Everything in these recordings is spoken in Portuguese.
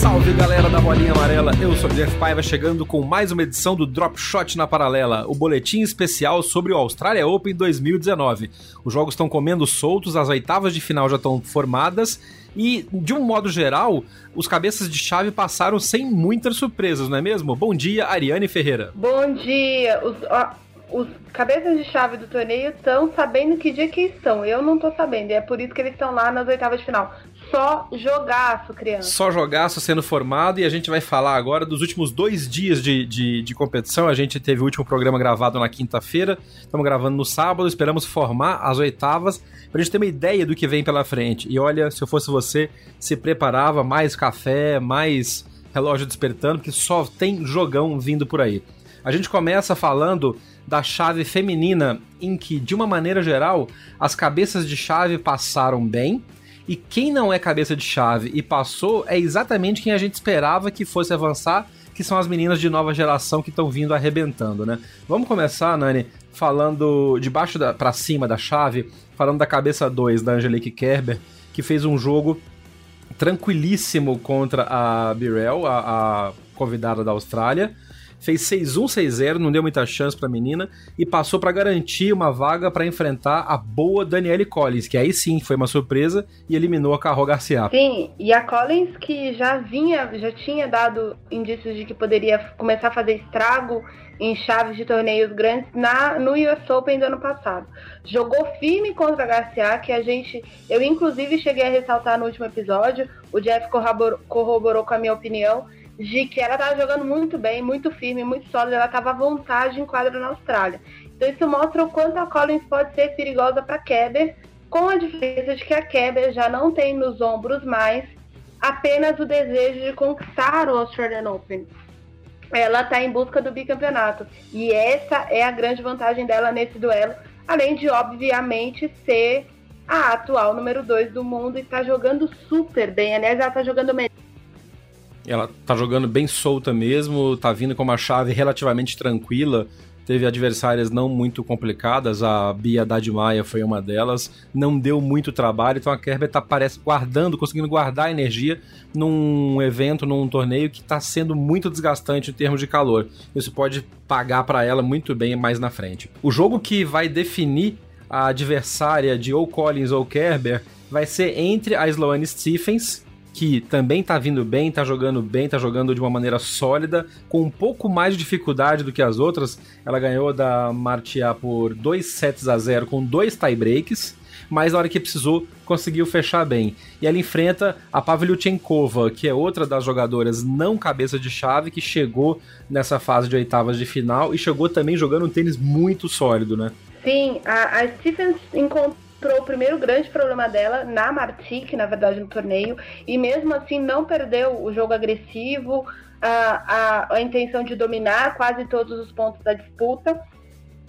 Salve galera da Bolinha Amarela, eu sou o Jeff Paiva chegando com mais uma edição do Drop Shot na Paralela, o boletim especial sobre o Australia Open 2019. Os jogos estão comendo soltos, as oitavas de final já estão formadas e, de um modo geral, os cabeças de chave passaram sem muitas surpresas, não é mesmo? Bom dia, Ariane Ferreira. Bom dia. Os, ó, os cabeças de chave do torneio estão sabendo que dia que estão. Eu não tô sabendo. E é por isso que eles estão lá nas oitavas de final só jogaço, criança. Só jogaço sendo formado e a gente vai falar agora dos últimos dois dias de, de, de competição. A gente teve o último programa gravado na quinta-feira, estamos gravando no sábado, esperamos formar as oitavas pra gente ter uma ideia do que vem pela frente. E olha, se eu fosse você, se preparava mais café, mais relógio despertando, porque só tem jogão vindo por aí. A gente começa falando da chave feminina, em que, de uma maneira geral, as cabeças de chave passaram bem e quem não é cabeça de chave e passou é exatamente quem a gente esperava que fosse avançar, que são as meninas de nova geração que estão vindo arrebentando, né? Vamos começar, Nani, falando de baixo para cima da chave, falando da cabeça 2 da Angelique Kerber, que fez um jogo tranquilíssimo contra a Birel, a, a convidada da Austrália fez 6-1, 6-0, não deu muita chance pra menina e passou para garantir uma vaga para enfrentar a boa Danielle Collins, que aí sim foi uma surpresa e eliminou a Carro Garcia. Sim, e a Collins que já vinha, já tinha dado indícios de que poderia começar a fazer estrago em chaves de torneios grandes na, no US Open do ano passado. Jogou firme contra a Garcia, que a gente, eu inclusive cheguei a ressaltar no último episódio, o Jeff corroborou, corroborou com a minha opinião, de que ela estava jogando muito bem, muito firme, muito sólida, ela estava à vontade em quadra na Austrália. Então isso mostra o quanto a Collins pode ser perigosa para Keber, com a diferença de que a Keber já não tem nos ombros mais apenas o desejo de conquistar o Australian Open. Ela está em busca do bicampeonato. E essa é a grande vantagem dela nesse duelo, além de, obviamente, ser a atual número 2 do mundo e está jogando super bem. Aliás, ela está jogando melhor ela tá jogando bem solta mesmo, tá vindo com uma chave relativamente tranquila. Teve adversárias não muito complicadas, a Bia Dadmaia foi uma delas, não deu muito trabalho, então a Kerber tá parece guardando, conseguindo guardar energia num evento, num torneio que está sendo muito desgastante em termos de calor. Isso pode pagar para ela muito bem mais na frente. O jogo que vai definir a adversária de ou Collins ou Kerber vai ser entre a Sloane Stephens, que também tá vindo bem, tá jogando bem, tá jogando de uma maneira sólida, com um pouco mais de dificuldade do que as outras. Ela ganhou da Martia por 2 sets a 0 com dois tiebreaks, mas na hora que precisou conseguiu fechar bem. E ela enfrenta a Pavlyuchenkova, que é outra das jogadoras não cabeça de chave que chegou nessa fase de oitavas de final e chegou também jogando um tênis muito sólido, né? Sim, a, a Stephens encontrou o primeiro grande problema dela na Martic, na verdade, no torneio, e mesmo assim não perdeu o jogo agressivo, a, a, a intenção de dominar quase todos os pontos da disputa.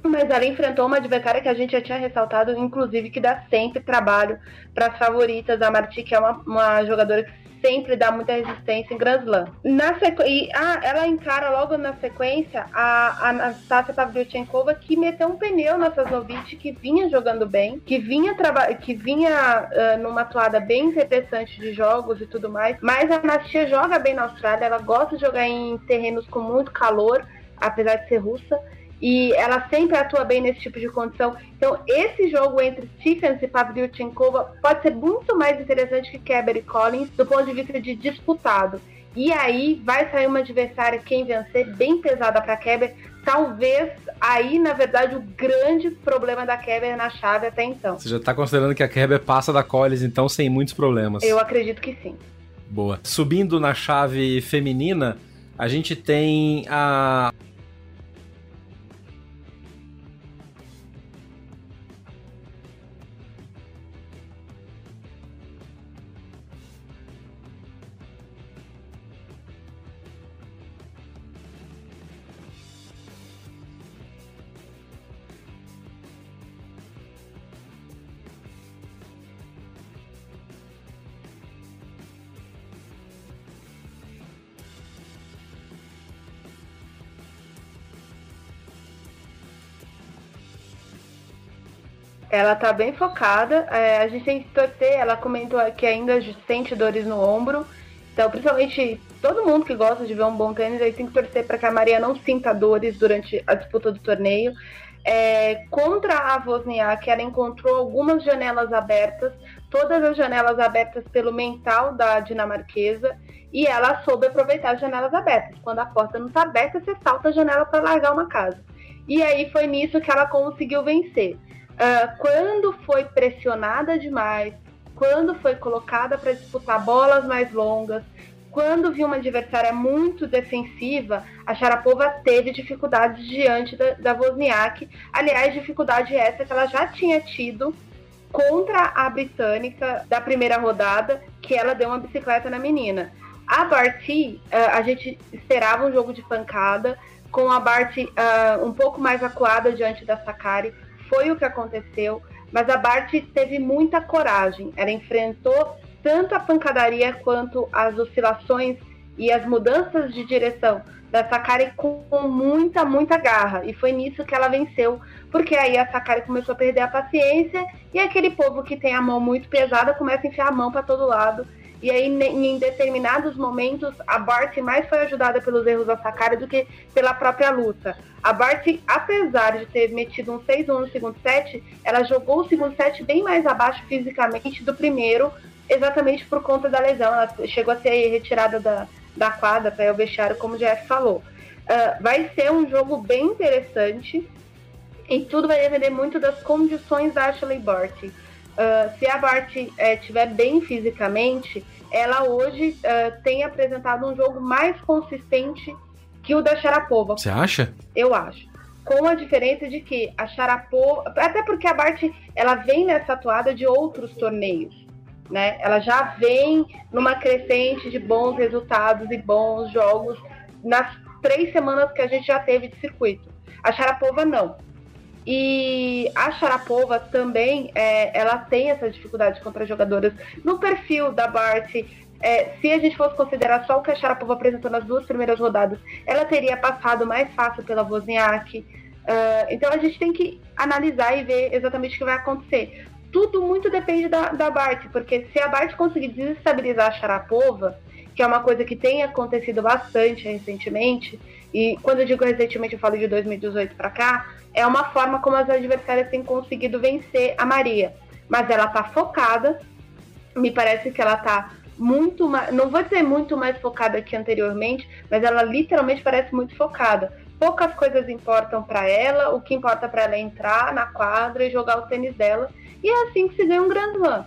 Mas ela enfrentou uma adversária que a gente já tinha ressaltado, inclusive, que dá sempre trabalho para as favoritas. A Martic é uma, uma jogadora que sempre dá muita resistência em Grand Slam. Na sequ... e, ah, ela encara logo na sequência a Anastasia Pavlyuchenkova, que meteu um pneu na Sasnovich, que vinha jogando bem, que vinha, traba... que vinha uh, numa atuada bem interessante de jogos e tudo mais. Mas a Anastasia joga bem na Austrália, ela gosta de jogar em terrenos com muito calor, apesar de ser russa e ela sempre atua bem nesse tipo de condição. Então, esse jogo entre Stephens e Pavlyuchenkova pode ser muito mais interessante que Kerber e Collins do ponto de vista de disputado. E aí vai sair uma adversária, quem vencer, bem pesada para Kerber, talvez aí, na verdade, o grande problema da Kerber na chave até então. Você já está considerando que a Kerber passa da Collis, então, sem muitos problemas? Eu acredito que sim. Boa. Subindo na chave feminina, a gente tem a Ela tá bem focada. É, a gente tem que torcer. Ela comentou que ainda sente dores no ombro. Então, principalmente todo mundo que gosta de ver um bom tênis, aí tem que torcer para que a Maria não sinta dores durante a disputa do torneio. É, contra a Wozniak, ela encontrou algumas janelas abertas, todas as janelas abertas pelo mental da dinamarquesa, e ela soube aproveitar as janelas abertas. Quando a porta não está aberta, você salta a janela para largar uma casa. E aí foi nisso que ela conseguiu vencer. Uh, quando foi pressionada demais, quando foi colocada para disputar bolas mais longas, quando viu uma adversária muito defensiva, a Sharapova teve dificuldades diante da, da Wozniak. Aliás, dificuldade essa que ela já tinha tido contra a britânica da primeira rodada, que ela deu uma bicicleta na menina. A Barty, uh, a gente esperava um jogo de pancada, com a Barty uh, um pouco mais acuada diante da Sakari foi o que aconteceu, mas a Bart teve muita coragem. Ela enfrentou tanto a pancadaria quanto as oscilações e as mudanças de direção da Sakari com muita, muita garra. E foi nisso que ela venceu, porque aí a Sakari começou a perder a paciência e aquele povo que tem a mão muito pesada começa a enfiar a mão para todo lado e aí, em determinados momentos, a Bart mais foi ajudada pelos erros da Sakara do que pela própria luta. A Bart, apesar de ter metido um 6-1 no segundo set, ela jogou o segundo set bem mais abaixo fisicamente do primeiro, exatamente por conta da lesão. Ela chegou a ser retirada da, da quadra para o vestiário, como o Jeff falou. Uh, vai ser um jogo bem interessante e tudo vai depender muito das condições da Ashley Bart. Uh, se a Bart estiver eh, bem fisicamente, ela hoje uh, tem apresentado um jogo mais consistente que o da Sharapova. Você acha? Eu acho. Com a diferença de que a Sharapova, até porque a Bart ela vem nessa atuada de outros torneios, né? Ela já vem numa crescente de bons resultados e bons jogos nas três semanas que a gente já teve de circuito. A Sharapova não. E a Sharapova também, é, ela tem essa dificuldade contra jogadoras no perfil da Bart. É, se a gente fosse considerar só o que a Sharapova apresentou nas duas primeiras rodadas, ela teria passado mais fácil pela Wozniak. Uh, então a gente tem que analisar e ver exatamente o que vai acontecer. Tudo muito depende da, da Bart, porque se a Bart conseguir desestabilizar a Sharapova, que é uma coisa que tem acontecido bastante recentemente, e quando eu digo recentemente eu falo de 2018 para cá, é uma forma como as adversárias têm conseguido vencer a Maria. Mas ela tá focada, me parece que ela tá muito mais, não vou dizer muito mais focada que anteriormente, mas ela literalmente parece muito focada. Poucas coisas importam para ela, o que importa para ela é entrar na quadra e jogar o tênis dela. E é assim que se ganha um Grand Slam.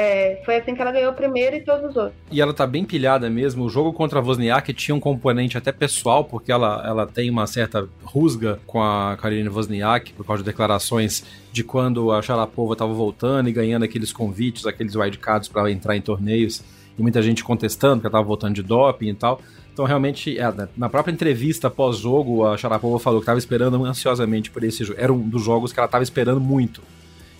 É, foi assim que ela ganhou o primeiro e todos os outros. E ela tá bem pilhada mesmo. O jogo contra a Wozniak tinha um componente até pessoal, porque ela, ela tem uma certa rusga com a Karine Wozniak por causa de declarações de quando a Sharapova estava voltando e ganhando aqueles convites, aqueles wildcards para entrar em torneios. E muita gente contestando que ela estava voltando de doping e tal. Então, realmente, é, né, na própria entrevista pós-jogo, a Sharapova falou que estava esperando ansiosamente por esse jogo. Era um dos jogos que ela estava esperando muito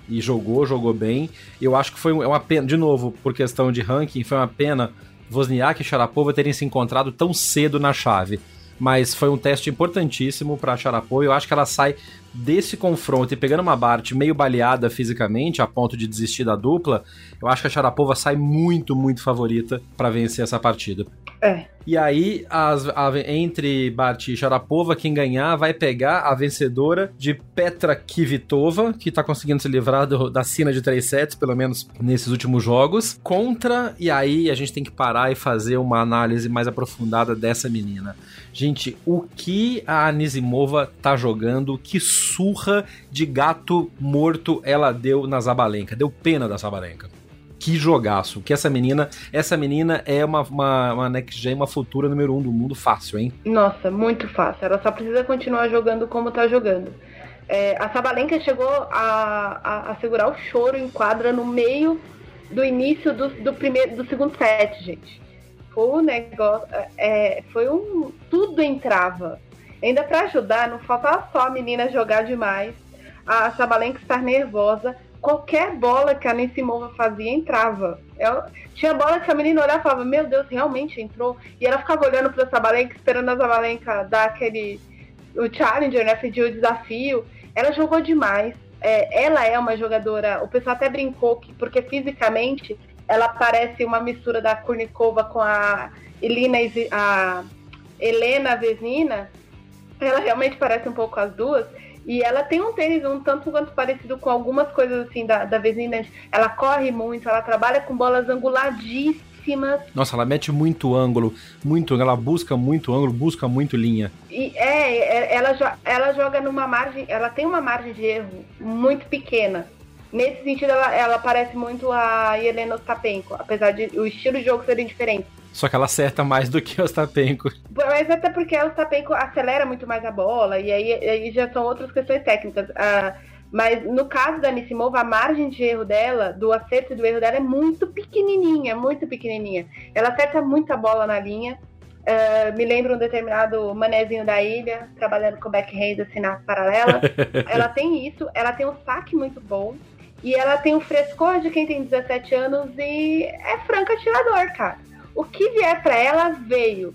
e jogou, jogou bem. Eu acho que foi é uma pena, de novo, por questão de ranking, foi uma pena Wozniak e Sharapova terem se encontrado tão cedo na chave. Mas foi um teste importantíssimo para a Sharapova. Eu acho que ela sai desse confronto e pegando uma Bart meio baleada fisicamente, a ponto de desistir da dupla, eu acho que a Sharapova sai muito, muito favorita para vencer essa partida. É. E aí, as, a, entre Bart e Sharapova, quem ganhar vai pegar a vencedora de Petra Kvitova, que tá conseguindo se livrar do, da cena de três sets, pelo menos nesses últimos jogos, contra, e aí a gente tem que parar e fazer uma análise mais aprofundada dessa menina. Gente, o que a Anisimova tá jogando, que surra de gato morto ela deu na Zabalenka. Deu pena da Zabalenka que jogaço. Que essa menina, essa menina é uma, uma, uma next gen, uma futura número um do mundo fácil, hein? Nossa, muito fácil. Ela só precisa continuar jogando como tá jogando. É, a Sabalenka chegou a, a, a, segurar o choro em quadra no meio do início do, do primeiro, do segundo set, gente. Um negócio, é, foi um, tudo entrava. Ainda para ajudar, não faltava só a menina jogar demais, a Sabalenka estar nervosa qualquer bola que a Nissimova fazia entrava. Ela, tinha bola que a menina olhava e falava, meu Deus, realmente entrou. E ela ficava olhando para a Sabalenka, esperando a Sabalenka dar aquele. o challenger, né? Pedir o desafio. Ela jogou demais. É, ela é uma jogadora. O pessoal até brincou que, porque fisicamente ela parece uma mistura da Kurnikova com a Elina, a Helena Vesina. Ela realmente parece um pouco as duas. E ela tem um tênis um tanto quanto parecido com algumas coisas assim da, da Vesina. Ela corre muito, ela trabalha com bolas anguladíssimas. Nossa, ela mete muito ângulo, muito ela busca muito ângulo, busca muito linha. E é, é ela, ela joga numa margem, ela tem uma margem de erro muito pequena. Nesse sentido, ela, ela parece muito a Helena Ostapenko, apesar de o estilo de jogo serem diferentes. Só que ela acerta mais do que o Ostapenko. Mas até porque o Ostapenko acelera muito mais a bola, e aí, aí já são outras questões técnicas. Ah, mas no caso da Nissimova, a margem de erro dela, do acerto e do erro dela, é muito pequenininha, muito pequenininha. Ela acerta muita bola na linha. Uh, me lembro um determinado manezinho da ilha, trabalhando com backhand assim na paralela. ela tem isso, ela tem um saque muito bom. E ela tem o frescor de quem tem 17 anos e é franca atirador, cara o que vier para ela veio.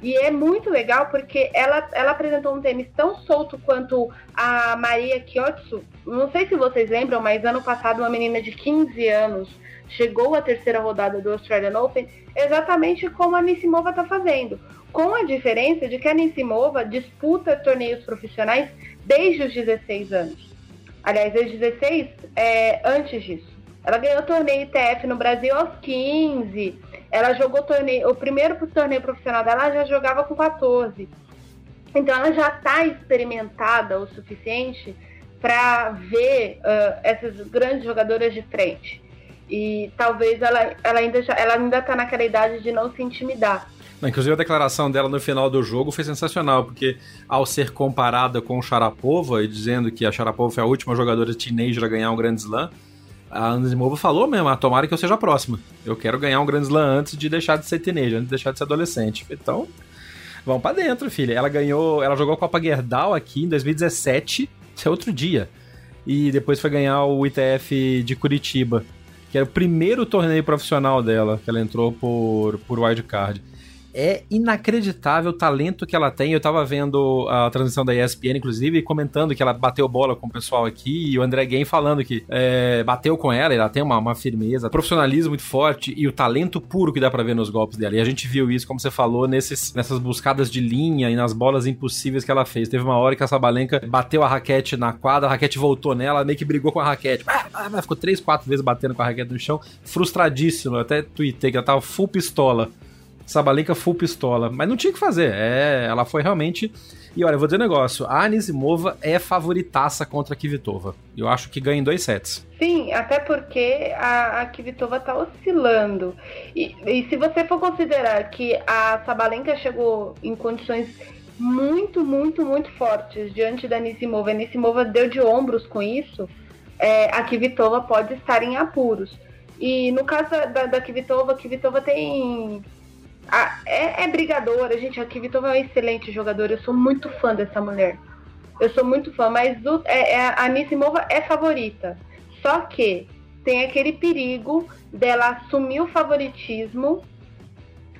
E é muito legal porque ela, ela apresentou um tênis tão solto quanto a Maria Kyotsu. Não sei se vocês lembram, mas ano passado uma menina de 15 anos chegou à terceira rodada do Australian Open exatamente como a Nissimova está fazendo. Com a diferença de que a Nissimova disputa torneios profissionais desde os 16 anos. Aliás, desde 16, é, antes disso. Ela ganhou torneio ITF no Brasil aos 15. Ela jogou torneio, o primeiro torneio profissional dela ela já jogava com 14. Então ela já está experimentada o suficiente para ver uh, essas grandes jogadoras de frente. E talvez ela, ela ainda ela ainda está naquela idade de não se intimidar. Inclusive a declaração dela no final do jogo foi sensacional, porque ao ser comparada com Sharapova e dizendo que a Sharapova foi a última jogadora teenager a ganhar um Grand Slam, a Anisimova falou mesmo, ah, tomara que eu seja a próxima. Eu quero ganhar um Grand Slam antes de deixar de ser teenager, antes de deixar de ser adolescente. Então, vamos para dentro, filha. Ela ganhou, ela jogou a Copa Gerdau aqui em 2017, isso é outro dia. E depois foi ganhar o ITF de Curitiba, que era o primeiro torneio profissional dela, que ela entrou por, por wildcard é inacreditável o talento que ela tem. Eu tava vendo a transmissão da ESPN, inclusive, comentando que ela bateu bola com o pessoal aqui, e o André Game falando que é, bateu com ela, ela tem uma, uma, firmeza, profissionalismo muito forte e o talento puro que dá para ver nos golpes dela. E a gente viu isso, como você falou, nesses, nessas buscadas de linha e nas bolas impossíveis que ela fez. Teve uma hora que a Sabalenka bateu a raquete na quadra, a raquete voltou nela, meio que brigou com a raquete. Ah, ah, ficou três, quatro vezes batendo com a raquete no chão, frustradíssimo. Eu até tuitei que ela tava full pistola. Sabalenka full pistola. Mas não tinha que fazer. É, ela foi realmente. E olha, eu vou dizer um negócio: a Anisimova é favoritaça contra a Kvitova. Eu acho que ganha em dois sets. Sim, até porque a, a Kvitova tá oscilando. E, e se você for considerar que a Sabalenka chegou em condições muito, muito, muito fortes diante da Anisimova, a Anisimova deu de ombros com isso, é, a Kvitova pode estar em apuros. E no caso da, da Kvitova, a Kvitova tem a, é, é brigadora, gente. A Kvitova é uma excelente jogadora. Eu sou muito fã dessa mulher. Eu sou muito fã, mas o, é, é, a Anisimova é favorita. Só que tem aquele perigo dela assumir o favoritismo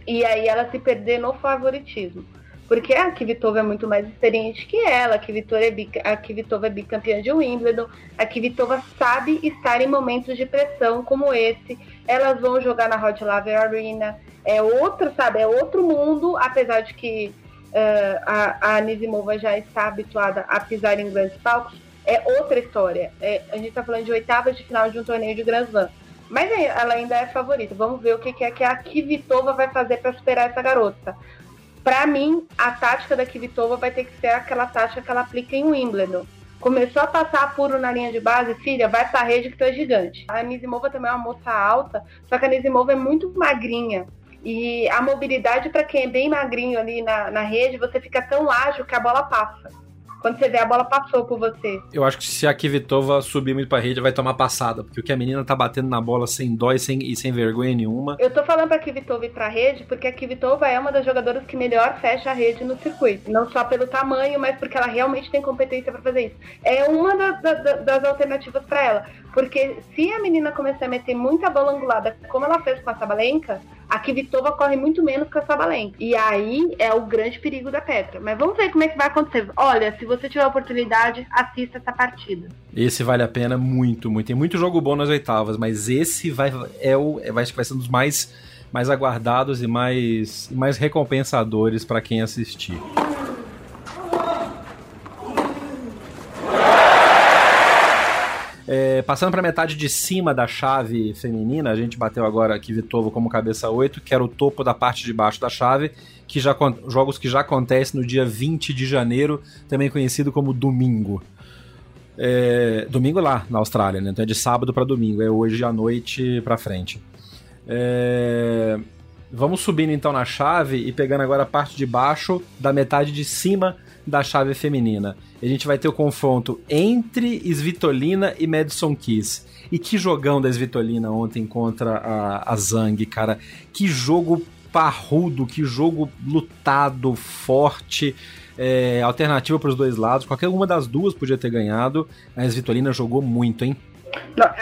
e aí ela se perder no favoritismo. Porque a Kvitova é muito mais experiente que ela, a Kvitova é, a Kvitova é bicampeã de Wimbledon, a Kvitova sabe estar em momentos de pressão como esse. Elas vão jogar na Hot Lava Arena, É outro, sabe? É outro mundo, apesar de que uh, a, a já está habituada a pisar em grandes palcos. É outra história. É, a gente está falando de oitavas de final de um torneio de Grand Slam. Mas ela ainda é favorita. Vamos ver o que, que é que a Kvitova vai fazer para superar essa garota. Para mim, a tática da Kvitova vai ter que ser aquela tática que ela aplica em Wimbledon. Começou a passar apuro na linha de base, filha, vai pra rede que tu é gigante. A Nisimova também é uma moça alta, só que a Nisimova é muito magrinha. E a mobilidade, para quem é bem magrinho ali na, na rede, você fica tão ágil que a bola passa. Quando você vê, a bola passou por você. Eu acho que se a Kvitova subir muito pra rede, vai tomar passada. Porque o que a menina tá batendo na bola sem dó e sem, e sem vergonha nenhuma. Eu tô falando pra Kvitova ir pra rede, porque a Kvitova é uma das jogadoras que melhor fecha a rede no circuito. Não só pelo tamanho, mas porque ela realmente tem competência para fazer isso. É uma da, da, das alternativas para ela. Porque se a menina começar a meter muita bola angulada, como ela fez com a Sabalenka, a Kvitova corre muito menos que a Sabalenka. E aí é o grande perigo da Petra. Mas vamos ver como é que vai acontecer. Olha, se você tiver oportunidade, assista essa partida. Esse vale a pena muito, muito. Tem muito jogo bom nas oitavas, mas esse vai é o é, vai, vai ser um dos mais mais aguardados e mais mais recompensadores para quem assistir. É, passando para metade de cima da chave feminina, a gente bateu agora aqui Vitovo como cabeça 8, que era o topo da parte de baixo da chave, que já jogos que já acontecem no dia 20 de janeiro, também conhecido como domingo. É, domingo lá na Austrália, né? Então é de sábado para domingo, é hoje à noite para frente. É, vamos subindo então na chave e pegando agora a parte de baixo da metade de cima da chave feminina. A gente vai ter o confronto entre Svitolina e Madison Keys. E que jogão da Svitolina ontem contra a, a Zhang, cara. Que jogo parrudo, que jogo lutado, forte. É, alternativa para os dois lados. Qualquer uma das duas podia ter ganhado. A Svitolina jogou muito, hein?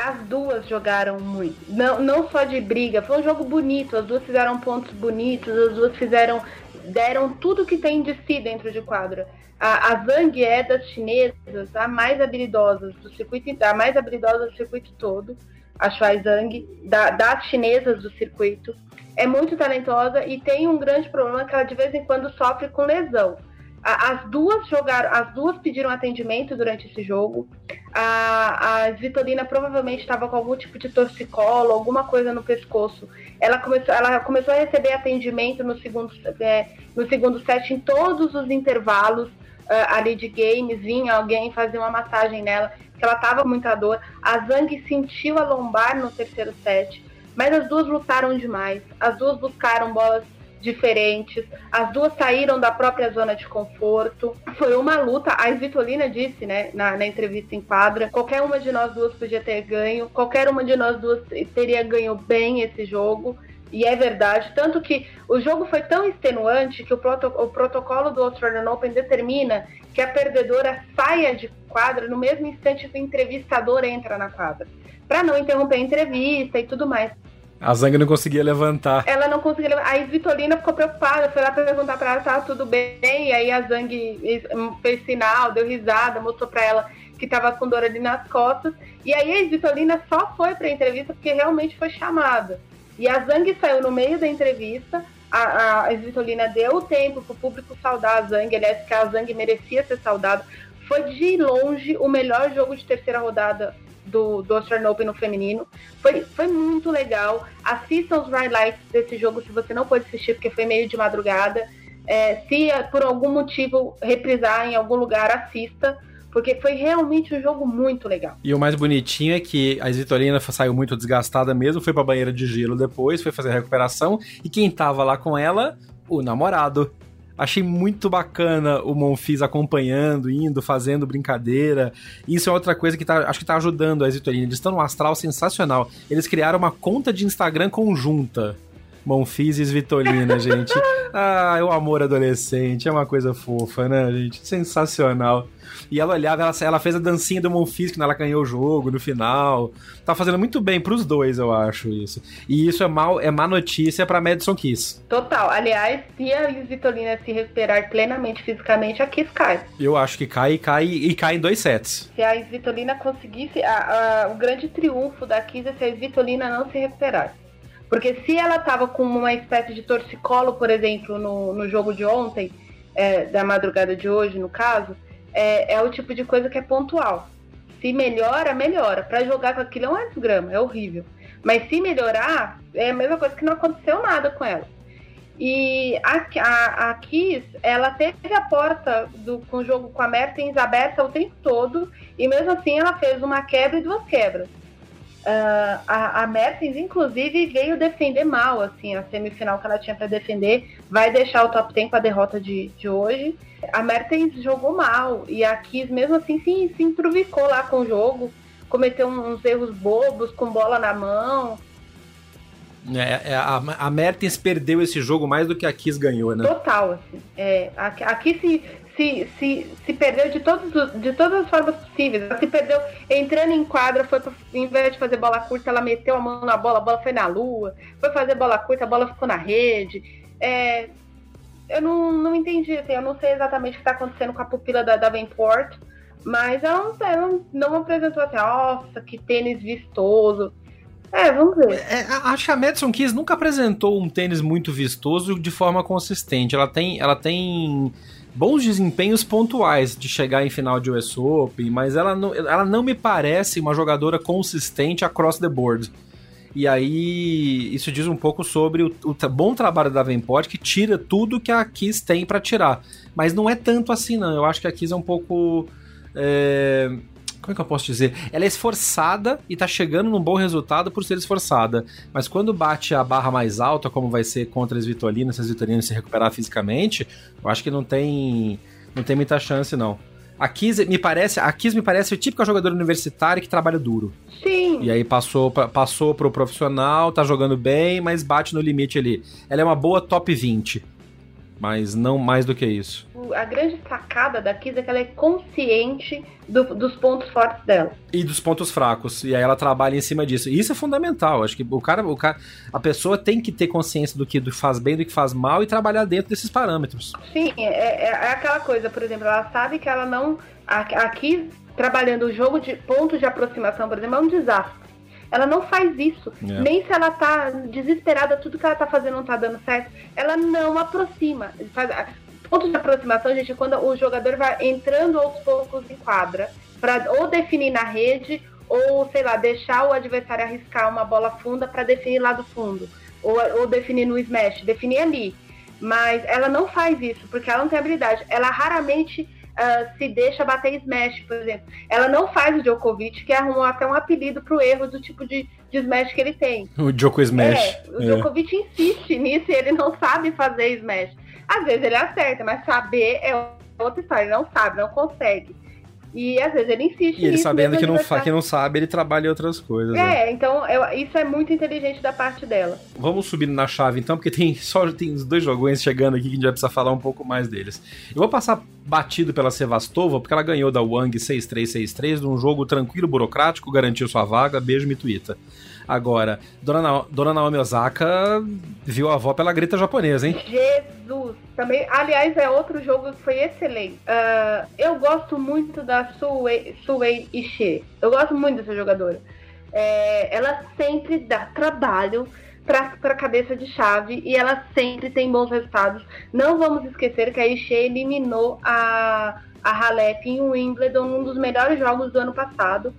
As duas jogaram muito. Não, não só de briga, foi um jogo bonito. As duas fizeram pontos bonitos, as duas fizeram deram tudo que tem de si dentro de quadra. A, a Zhang é das chinesas a mais habilidosa do circuito, a mais habilidosa do circuito todo, a Shuai Zhang, da, das chinesas do circuito. É muito talentosa e tem um grande problema que ela de vez em quando sofre com lesão. As duas jogaram, as duas pediram atendimento durante esse jogo. A, a provavelmente estava com algum tipo de torcicolo, alguma coisa no pescoço. Ela começou, ela começou a receber atendimento no segundo, é, no segundo set em todos os intervalos uh, ali de games. Vinha alguém fazer uma massagem nela, que ela estava com muita dor. A Zhang sentiu a lombar no terceiro set, mas as duas lutaram demais. As duas buscaram bolas diferentes. As duas saíram da própria zona de conforto. Foi uma luta. A Svitolina disse, né, na, na, entrevista em quadra, qualquer uma de nós duas podia ter ganho, qualquer uma de nós duas teria ganho bem esse jogo. E é verdade, tanto que o jogo foi tão extenuante que o, proto o protocolo do Australian Open determina que a perdedora saia de quadra no mesmo instante que o entrevistador entra na quadra, para não interromper a entrevista e tudo mais. A Zang não conseguia levantar. Ela não conseguia levantar. Aí Vitolina ficou preocupada, foi lá perguntar pra ela se tava tudo bem. E aí a Zang fez sinal, deu risada, mostrou pra ela que tava com dor ali nas costas. E aí a Vitolina só foi pra entrevista porque realmente foi chamada. E a Zang saiu no meio da entrevista. A, a Svitolina deu o tempo pro público saudar a Zang. Aliás, que a Zang merecia ser saudada. Foi de longe o melhor jogo de terceira rodada do, do Australian Open no feminino. Foi, foi muito legal. Assistam os highlights desse jogo se você não pode assistir, porque foi meio de madrugada. É, se por algum motivo reprisar em algum lugar, assista. Porque foi realmente um jogo muito legal. E o mais bonitinho é que a Vitorina saiu muito desgastada mesmo, foi pra banheira de gelo depois, foi fazer a recuperação. E quem tava lá com ela? O namorado. Achei muito bacana o Monfils acompanhando, indo, fazendo brincadeira. Isso é outra coisa que tá, acho que tá ajudando a Exitoria. Eles estão num astral sensacional. Eles criaram uma conta de Instagram conjunta. Monfils e Svitolina, gente. Ah, é o amor adolescente, é uma coisa fofa, né, gente? Sensacional. E ela olhava, ela, ela fez a dancinha do Monfils quando ela ganhou o jogo no final. Tá fazendo muito bem pros dois, eu acho isso. E isso é mal, é má notícia pra Madison Kiss. Total. Aliás, se a Svitolina se recuperar plenamente fisicamente, a Kiss cai. Eu acho que cai e cai e cai em dois sets. Se a Svitolina conseguisse. A, a, o grande triunfo da Kiss é se a Svitolina não se recuperar. Porque se ela tava com uma espécie de torcicolo, por exemplo, no, no jogo de ontem, é, da madrugada de hoje, no caso, é, é o tipo de coisa que é pontual. Se melhora, melhora. Para jogar com aquilo é um desgrama, é horrível. Mas se melhorar, é a mesma coisa que não aconteceu nada com ela. E a, a, a Kiss, ela teve a porta do, com o jogo com a Mertens aberta o tempo todo, e mesmo assim ela fez uma quebra e duas quebras. Uh, a, a Mertens, inclusive, veio defender mal, assim, a semifinal que ela tinha para defender, vai deixar o top 10 com a derrota de, de hoje. A Mertens jogou mal, e a Kiss, mesmo assim, se, se improvicou lá com o jogo, cometeu uns erros bobos, com bola na mão. É, é, a, a Mertens perdeu esse jogo mais do que a Kiss ganhou, né? Total, assim. É, a, a Kiss se, se, se, se perdeu de, todos, de todas as formas possíveis. Ela se perdeu entrando em quadra, foi pra, em vez de fazer bola curta, ela meteu a mão na bola, a bola foi na lua. Foi fazer bola curta, a bola ficou na rede. É, eu não, não entendi, assim, eu não sei exatamente o que está acontecendo com a pupila da Davenport, mas ela não, ela não apresentou assim, nossa, que tênis vistoso. É, vamos ver. É, acho que a Madison Keys nunca apresentou um tênis muito vistoso de forma consistente. Ela tem, ela tem bons desempenhos pontuais de chegar em final de US Open, mas ela não, ela não me parece uma jogadora consistente across the board. E aí, isso diz um pouco sobre o, o bom trabalho da Davenport, que tira tudo que a Kiss tem para tirar. Mas não é tanto assim, não. Eu acho que a Kiss é um pouco. É como é que eu posso dizer? Ela é esforçada e tá chegando num bom resultado por ser esforçada. Mas quando bate a barra mais alta, como vai ser contra as Vitorinas, se as Vitorinas se recuperar fisicamente, eu acho que não tem, não tem muita chance, não. A Kiz me parece, a Kiz me parece o típico jogador universitário que trabalha duro. Sim. E aí passou, pra, passou pro profissional, tá jogando bem, mas bate no limite ali. Ela é uma boa top 20 mas não mais do que isso. A grande sacada da Kiss é que ela é consciente do, dos pontos fortes dela. E dos pontos fracos. E aí ela trabalha em cima disso. E isso é fundamental. Acho que o cara, o cara, a pessoa tem que ter consciência do que faz bem, do que faz mal e trabalhar dentro desses parâmetros. Sim, é, é, é aquela coisa, por exemplo, ela sabe que ela não. Aqui, trabalhando o jogo de pontos de aproximação, por exemplo, é um desastre. Ela não faz isso. É. Nem se ela tá desesperada, tudo que ela tá fazendo não tá dando certo, ela não aproxima. Faz, ponto de aproximação, gente, é quando o jogador vai entrando aos poucos em quadra, para ou definir na rede, ou, sei lá, deixar o adversário arriscar uma bola funda para definir lá do fundo. Ou, ou definir no smash, definir ali. Mas ela não faz isso, porque ela não tem habilidade. Ela raramente uh, se deixa bater smash, por exemplo. Ela não faz o Djokovic, que arrumou até um apelido pro erro do tipo de, de smash que ele tem. O Djoko Smash. É, o é. Djokovic insiste nisso e ele não sabe fazer smash. Às vezes ele acerta, mas saber é outra história. Ele não sabe, não consegue. E às vezes ele insiste E ele sabendo que não, que não sabe, ele trabalha em outras coisas. É, né? então eu, isso é muito inteligente da parte dela. Vamos subindo na chave então, porque tem só tem os dois jogões chegando aqui que a gente vai precisar falar um pouco mais deles. Eu vou passar batido pela Sevastova, porque ela ganhou da Wang 6-3-6-3 num jogo tranquilo, burocrático, garantiu sua vaga. Beijo, me twitta. Agora, Dona, Na Dona Naomi Osaka viu a avó pela grita japonesa, hein? Jesus! Também, aliás, é outro jogo que foi excelente. Uh, eu gosto muito da Suei, Ishii. Eu gosto muito dessa jogadora. É, ela sempre dá trabalho para a cabeça de chave e ela sempre tem bons resultados. Não vamos esquecer que a Ishii eliminou a, a Halep em Wimbledon, um dos melhores jogos do ano passado.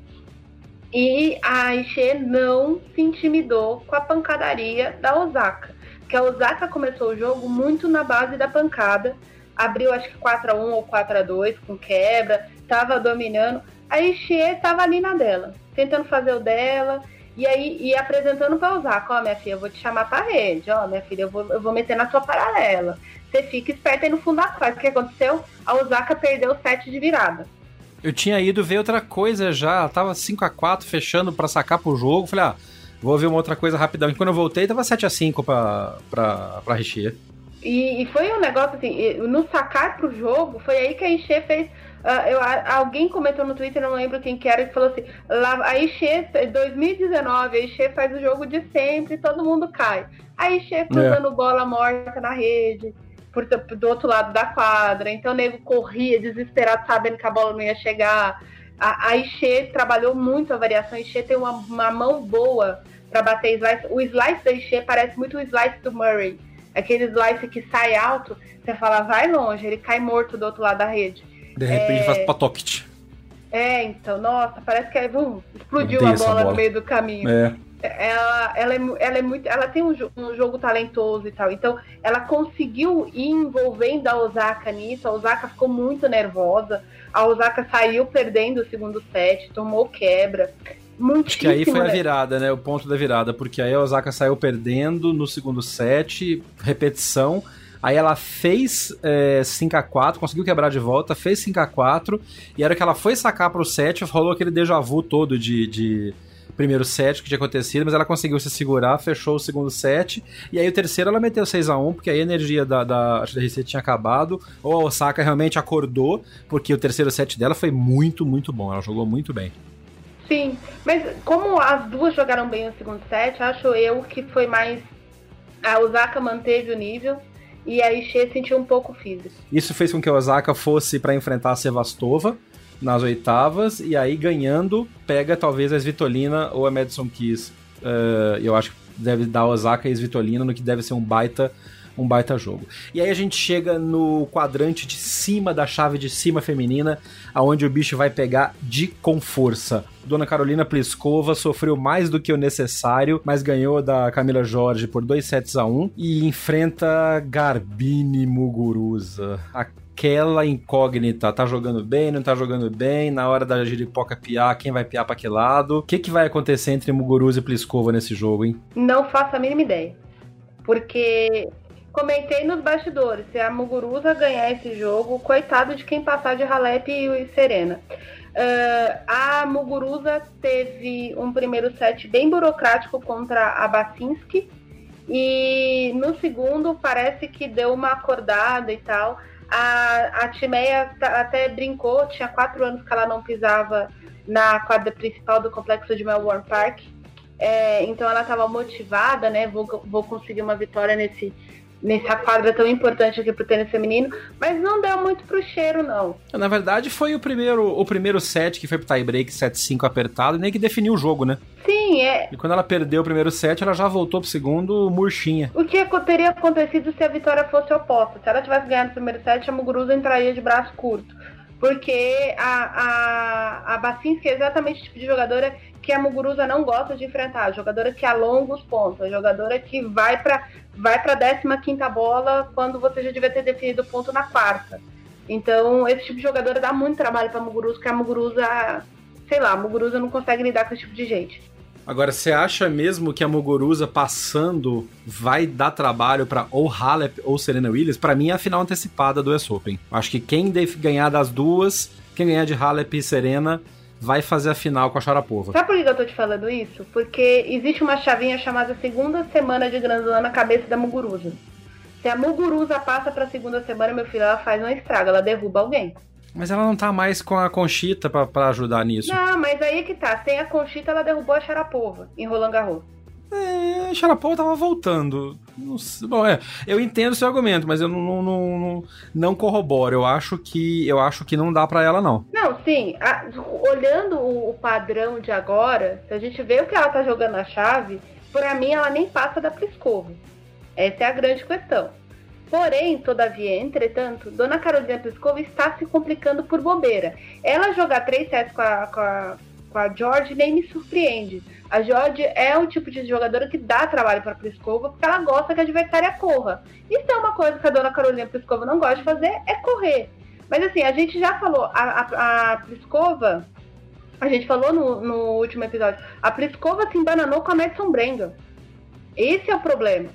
E a Ishii não se intimidou com a pancadaria da Osaka. Que a Osaka começou o jogo muito na base da pancada. Abriu acho que 4 a 1 ou 4 a 2 com quebra, estava dominando. A Ishii estava ali na dela, tentando fazer o dela. E aí, e apresentando para Osaka, ó, minha filha, eu vou te chamar pra rede, ó, minha filha, eu vou, eu vou meter na sua paralela. Você fica esperta aí no fundo da quadra. O que aconteceu? A Osaka perdeu o set de virada. Eu tinha ido ver outra coisa já, tava 5 a 4 fechando para sacar pro jogo. Falei, ah, vou ver uma outra coisa rapidão. E quando eu voltei, tava 7 a 5 pra, pra, pra Richie. E, e, foi um negócio assim, no sacar pro jogo, foi aí que a Ixê fez. Uh, eu, alguém comentou no Twitter, não lembro quem que era, e falou assim: lá, a Ixê, 2019, a Ixê faz o jogo de sempre, todo mundo cai. A Ixê cruzando é. bola morta na rede, por, do outro lado da quadra. Então o nego corria desesperado, sabendo que a bola não ia chegar. A, a Ixê trabalhou muito a variação. A Ixê tem uma, uma mão boa para bater slice. O slice da Ixê parece muito o slice do Murray. Aquele slice que sai alto, você fala, vai longe, ele cai morto do outro lado da rede. De repente é... faz patocket. É, então, nossa, parece que um, explodiu a bola, bola, no meio do caminho. É. Ela, ela, é, ela é muito. Ela tem um, um, jogo talentoso e tal. Então, ela conseguiu ir envolvendo a Osaka nisso. A Osaka ficou muito nervosa. A Osaka saiu perdendo o segundo set, tomou quebra. Acho que aí foi a virada, né? O ponto da virada, porque aí a Osaka saiu perdendo no segundo set, repetição. Aí ela fez é, 5x4, conseguiu quebrar de volta, fez 5x4, e era que ela foi sacar pro set, rolou aquele déjà vu todo de, de primeiro set que tinha acontecido, mas ela conseguiu se segurar, fechou o segundo set, e aí o terceiro ela meteu 6 a 1 porque aí a energia da, da, RC tinha acabado, ou a Osaka realmente acordou, porque o terceiro set dela foi muito, muito bom, ela jogou muito bem. Sim, mas como as duas jogaram bem no segundo set, acho eu que foi mais. A Osaka manteve o nível e a Ishii sentiu um pouco físico. Isso fez com que a Osaka fosse para enfrentar a Sevastova nas oitavas e aí ganhando pega talvez a Svitolina ou a Madison Keys. Uh, eu acho que deve dar a Osaka e a Svitolina no que deve ser um baita um baita jogo. E aí a gente chega no quadrante de cima da chave de cima feminina, aonde o bicho vai pegar de com força. Dona Carolina Pliskova sofreu mais do que o necessário, mas ganhou da Camila Jorge por 2 sets a 1 e enfrenta Garbine Muguruza. Aquela incógnita, tá jogando bem, não tá jogando bem, na hora da giripoca piar, quem vai piar pra que lado? O que, que vai acontecer entre Muguruza e Pliskova nesse jogo, hein? Não faço a mínima ideia. Porque comentei nos bastidores, se a Muguruza ganhar esse jogo, coitado de quem passar de Halep e Serena. Uh, a Muguruza teve um primeiro set bem burocrático contra a Basinski e no segundo parece que deu uma acordada e tal. A, a Timeia até brincou, tinha quatro anos que ela não pisava na quadra principal do complexo de Melbourne Park. É, então ela estava motivada, né? Vou, vou conseguir uma vitória nesse, nessa quadra tão importante aqui pro tênis feminino, mas não deu muito pro cheiro, não. Na verdade, foi o primeiro, o primeiro set que foi pro tie-break 7-5 apertado, nem que definiu o jogo, né? Sim, é. E quando ela perdeu o primeiro set, ela já voltou pro segundo murchinha. O que teria acontecido se a vitória fosse oposta? Se ela tivesse ganhado o primeiro set, a Muguruza entraria de braço curto. Porque a, a, a Bacinski é exatamente o tipo de jogadora que a Muguruza não gosta de enfrentar, jogadora que alonga os pontos, a jogadora que vai para vai para a 15 bola quando você já devia ter definido o ponto na quarta. Então, esse tipo de jogadora dá muito trabalho para a Muguruza, porque a Muguruza, sei lá, a Muguruza não consegue lidar com esse tipo de gente. Agora, você acha mesmo que a Muguruza passando vai dar trabalho para ou Halep ou Serena Williams? Para mim é a final antecipada do US Open. Acho que quem deve ganhar das duas, quem ganhar de Halep e Serena, vai fazer a final com a Sharapova. Sabe por que eu tô te falando isso? Porque existe uma chavinha chamada segunda semana de Grand Slam na cabeça da Muguruza. Se a Muguruza passa pra segunda semana, meu filho, ela faz um estrago, ela derruba alguém. Mas ela não tá mais com a Conchita para ajudar nisso. Não, mas aí que tá. Sem a Conchita, ela derrubou a Sharapova em Roland Garros. É, Sharapova tava voltando. Bom, é, eu entendo seu argumento, mas eu não, não, não, não corroboro. Eu acho que eu acho que não dá para ela, não. Não, sim. A, olhando o, o, padrão de agora, se a gente vê o que ela tá jogando na chave, para mim ela nem passa da Pliskova. Essa é a grande questão. Porém, todavia, entretanto, Dona Carolina Pliskova está se complicando por bobeira. Ela jogar três sets com a, com a, com a George nem me surpreende a George é um tipo de jogadora que dá trabalho para a Pliskova porque ela gosta que a adversária corra. Isso é uma coisa que a dona Carolina Pliskova não gosta de fazer, é correr. Mas assim, a gente já falou, a, a, a a gente falou no, no, último episódio, a Pliskova se embananou com a Madison Brandon. Esse é o problema.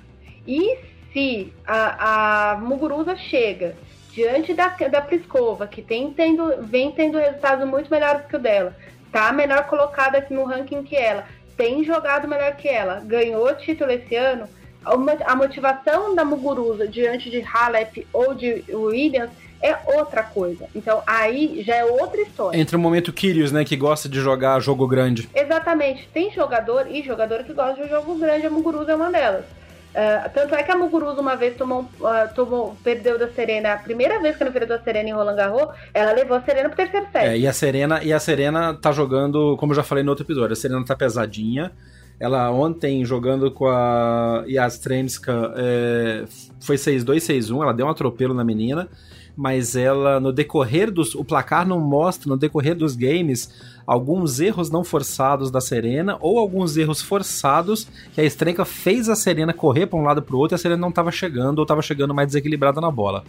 E se a, a Muguruza chega diante da, da que tem tendo, vem tendo resultados muito melhores que o dela, tá melhor colocada no ranking que ela, tem jogado melhor que ela, ganhou título esse ano, a motivação da Muguruza diante de Halep ou de Williams é outra coisa. Então aí já é outra história. Entre o momento Kyrgios, né, que gosta de jogar jogo grande. Exatamente. Tem jogador e jogador que gosta de jogo grande, a Muguruza é uma delas. Uh, tanto é que a Muguruza uma vez tomou, uh, tomou, perdeu da Serena, a primeira vez que ela perdeu da Serena em Roland Garros, ela levou a Serena pro terceiro set. É, e a Serena, e a Serena tá jogando, como eu já falei no outro episódio, a Serena tá pesadinha, Ela ontem, jogando com a Yastrenska, é, foi 6-2, 6-1. Ela deu um atropelo na menina. Mas ela, no decorrer dos. O placar não mostra, no decorrer dos games, alguns erros não forçados da Serena ou alguns erros forçados que a Estrenca fez a Serena correr para um lado para o outro e a Serena não estava chegando ou estava chegando mais desequilibrada na bola.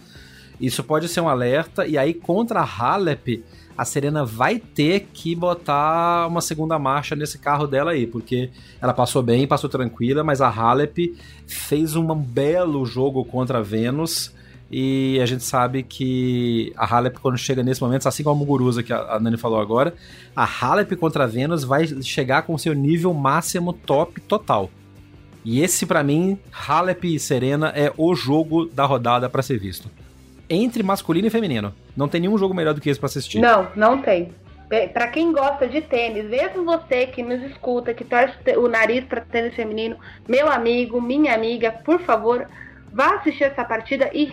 Isso pode ser um alerta, e aí contra a Halep, a Serena vai ter que botar uma segunda marcha nesse carro dela aí, porque ela passou bem, passou tranquila, mas a Halep fez um belo jogo contra a Venus. E a gente sabe que a Halep, quando chega nesse momento, assim como a Muguruza, que a Nani falou agora, a Halep contra a Venus vai chegar com seu nível máximo top total. E esse, para mim, Halep e Serena é o jogo da rodada para ser visto entre masculino e feminino. Não tem nenhum jogo melhor do que esse para assistir. Não, não tem. Para quem gosta de tênis, mesmo você que nos escuta, que torce o nariz para tênis feminino, meu amigo, minha amiga, por favor, vá assistir essa partida e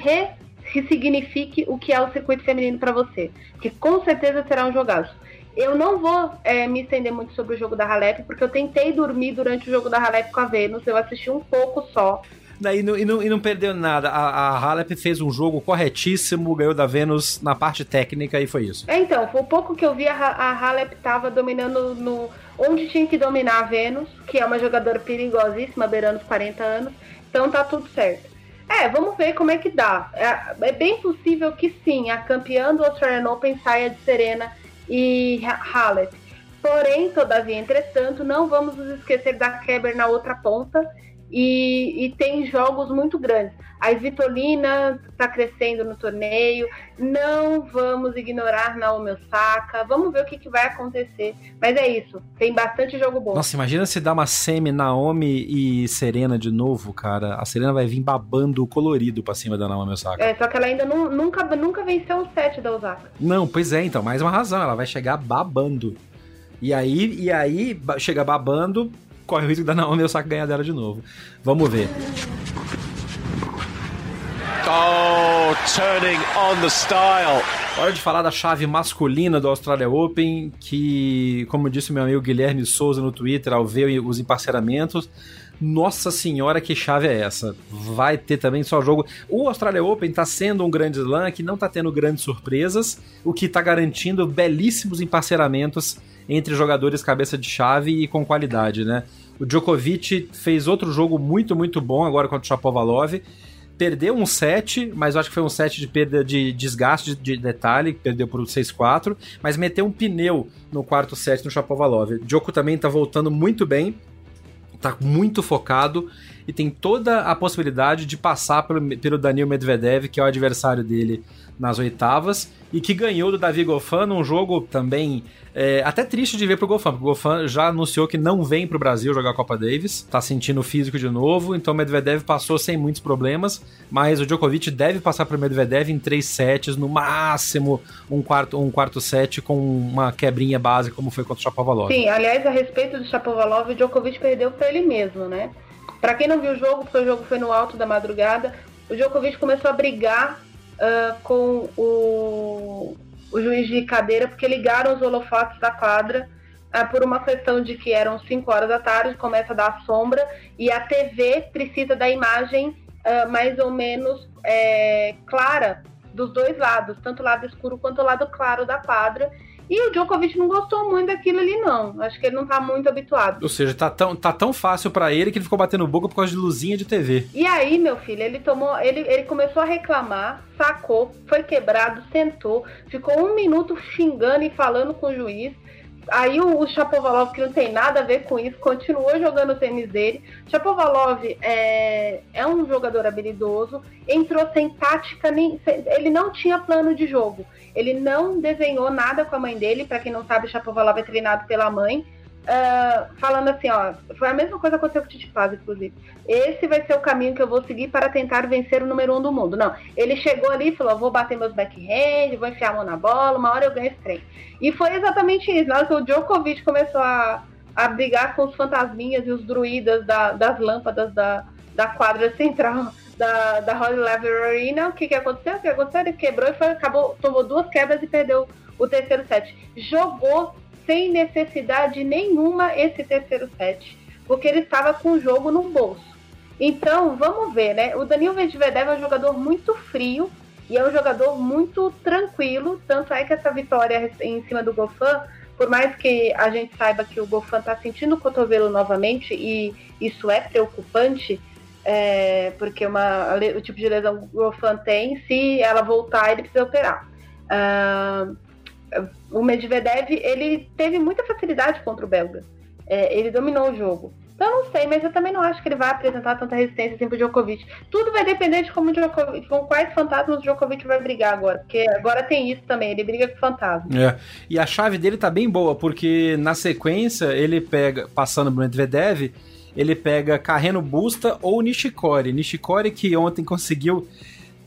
ressignifique o que é o circuito feminino para você, que com certeza será um jogaço. Eu não vou é, me estender muito sobre o jogo da Halep, porque eu tentei dormir durante o jogo da Halep com a Venus, eu assisti um pouco só. Daí, e, não, e não perdeu nada. A, a Halep fez um jogo corretíssimo, ganhou da Venus na parte técnica e foi isso. É, então, foi o pouco que eu vi, a, a Halep tava dominando no. Onde tinha que dominar a Venus, que é uma jogadora perigosíssima, beirando os 40 anos. Então tá tudo certo. É, vamos ver como é que dá. É, é bem possível que sim, a campeã do Australian Open saia de Serena e Halep. Porém, todavia, entretanto, não vamos nos esquecer da Keber na outra ponta e, e, tem jogos muito grandes. A Svitolina está crescendo no torneio. Não vamos ignorar Naomi Osaka. Vamos ver o que, que, vai acontecer. Mas é isso. Tem bastante jogo bom. Nossa, imagina se dá uma semi Naomi e Serena de novo, cara. A Serena vai vir babando colorido pra cima da Naomi Osaka. É, só que ela ainda não, nunca, nunca venceu um set da Osaka. Não, pois é, então. Mais uma razão. Ela vai chegar babando. E aí, e aí chega babando, corre o risco da Naomi Osaka ganhar dela de novo. Vamos ver. Oh, turning on the style. Hora de falar da chave masculina do Australia Open, que, como disse meu amigo Guilherme Souza no Twitter, ao ver os emparceramentos, nossa senhora, que chave é essa? Vai ter também só jogo. O Australia Open está sendo um grande slam que não está tendo grandes surpresas, o que está garantindo belíssimos emparceramentos entre jogadores cabeça de chave e com qualidade, né? O Djokovic fez outro jogo muito, muito bom agora contra o Chapovalov. Perdeu um set, mas acho que foi um set de perda de desgaste de detalhe, perdeu por 6-4, mas meteu um pneu no quarto set no Chapovalov. Djoko também tá voltando muito bem, tá muito focado e tem toda a possibilidade de passar pelo, pelo Daniel Medvedev, que é o adversário dele nas oitavas, e que ganhou do Davi Goffin num jogo também é, até triste de ver pro Goffin, porque o Goffin já anunciou que não vem pro Brasil jogar a Copa Davis, tá sentindo físico de novo, então o Medvedev passou sem muitos problemas, mas o Djokovic deve passar pro Medvedev em três sets, no máximo um quarto, um quarto set com uma quebrinha básica, como foi contra o Shapovalov. Sim, aliás, a respeito do Shapovalov, o Djokovic perdeu pra ele mesmo, né? Para quem não viu o jogo, porque o jogo foi no alto da madrugada, o Djokovic começou a brigar uh, com o, o juiz de cadeira porque ligaram os holofotes da quadra uh, por uma questão de que eram 5 horas da tarde, começa a dar sombra e a TV precisa da imagem uh, mais ou menos é, clara dos dois lados, tanto o lado escuro quanto o lado claro da quadra. E o Djokovic não gostou muito daquilo ali, não. Acho que ele não tá muito habituado. Ou seja, tá tão, tá tão fácil para ele que ele ficou batendo boca por causa de luzinha de TV. E aí, meu filho, ele tomou. Ele, ele começou a reclamar, sacou, foi quebrado, sentou, ficou um minuto xingando e falando com o juiz. Aí o, o Chapovalov, que não tem nada a ver com isso, continuou jogando o tênis dele. Chapovalov é, é um jogador habilidoso, entrou sem tática, nem, ele não tinha plano de jogo. Ele não desenhou nada com a mãe dele, para quem não sabe, Chapovalov é treinado pela mãe. Uh, falando assim, ó, foi a mesma coisa que aconteceu com o Tite Paz, inclusive. Esse vai ser o caminho que eu vou seguir para tentar vencer o número um do mundo. Não, ele chegou ali e falou: vou bater meus backhand, vou enfiar a mão na bola, uma hora eu ganho esse trem. E foi exatamente isso. Na hora que o Djokovic começou a, a brigar com os fantasminhas e os druidas da, das lâmpadas da, da quadra central da, da Holly Lever Arena, o que, que aconteceu? O que aconteceu? Ele quebrou e foi, acabou, tomou duas quebras e perdeu o terceiro set. Jogou sem necessidade nenhuma esse terceiro set. porque ele estava com o jogo no bolso. Então, vamos ver, né? O Danilo Medvedev é um jogador muito frio e é um jogador muito tranquilo, tanto é que essa vitória em cima do Gofan, por mais que a gente saiba que o Gofan está sentindo o cotovelo novamente e isso é preocupante, é, porque uma, o tipo de lesão que o Gofan tem, se ela voltar, ele precisa operar. Uh, o Medvedev ele teve muita facilidade contra o belga. É, ele dominou o jogo. Então eu não sei, mas eu também não acho que ele vai apresentar tanta resistência assim pro Djokovic. Tudo vai depender de como Djokovic, com quais fantasmas o Djokovic vai brigar agora. Porque agora tem isso também, ele briga com fantasmas. É. E a chave dele tá bem boa, porque na sequência ele pega, passando pro Medvedev, ele pega Carreno Busta ou Nishikori. Nishikori que ontem conseguiu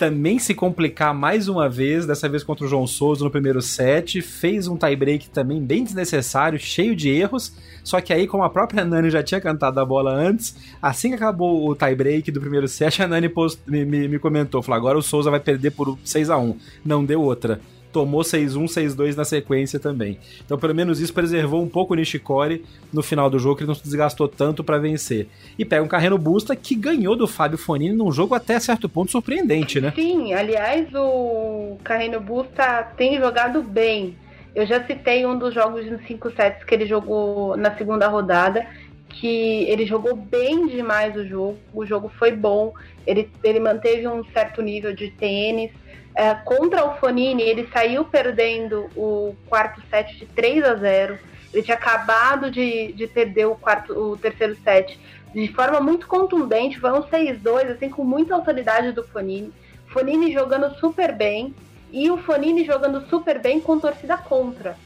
também se complicar mais uma vez, dessa vez contra o João Souza no primeiro set, fez um tie-break também bem desnecessário, cheio de erros, só que aí, como a própria Nani já tinha cantado a bola antes, assim que acabou o tie-break do primeiro set, a Nani post, me, me, me, comentou, falou, agora o Souza vai perder por 6 a 1 Não deu outra tomou 6-1, 6-2 na sequência também. Então, pelo menos isso preservou um pouco o Nishikori no final do jogo, que ele não se desgastou tanto para vencer. E pega um Carreno Busta que ganhou do Fábio Fonini num jogo até certo ponto surpreendente, né? Sim, aliás, o Carreno Busta tem jogado bem. Eu já citei um dos jogos em 5 sets que ele jogou na segunda rodada, que ele jogou bem demais o jogo, o jogo foi bom, ele, ele manteve um certo nível de tênis, é, contra o Fonini, ele saiu perdendo o quarto set de 3 a 0. Ele tinha acabado de, de perder o, quarto, o terceiro set de forma muito contundente. Foi um 6-2, assim, com muita autoridade do Fonini. Fonini jogando super bem e o Fonini jogando super bem com torcida contra.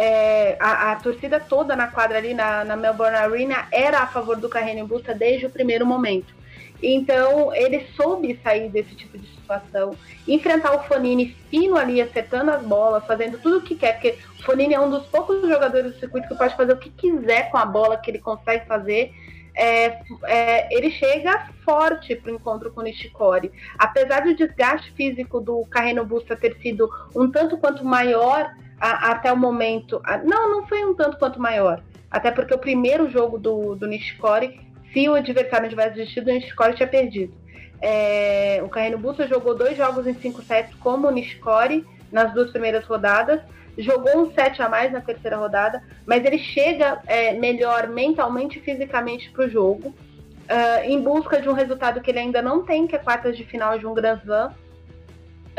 É, a, a, torcida toda na quadra ali na, na Melbourne Arena era a favor do Carreño Busta desde o primeiro momento. Então ele soube sair desse tipo de situação, enfrentar o Fonini fino ali, acertando as bolas, fazendo tudo o que quer, porque o Fonini é um dos poucos jogadores do circuito que pode fazer o que quiser com a bola que ele consegue fazer. É, é, ele chega forte para o encontro com o Nishikori. Apesar do desgaste físico do Carreno Busta ter sido um tanto quanto maior a, até o momento, a, não, não foi um tanto quanto maior. Até porque o primeiro jogo do, do Nishikori se o adversário tivesse desistido, o Nishikori tinha perdido. É, o Carreno Busta jogou dois jogos em cinco sets como o Nishikori nas duas primeiras rodadas, jogou um set a mais na terceira rodada, mas ele chega é, melhor mentalmente e fisicamente para o jogo, uh, em busca de um resultado que ele ainda não tem, que é quartas de final de um Grand Slam.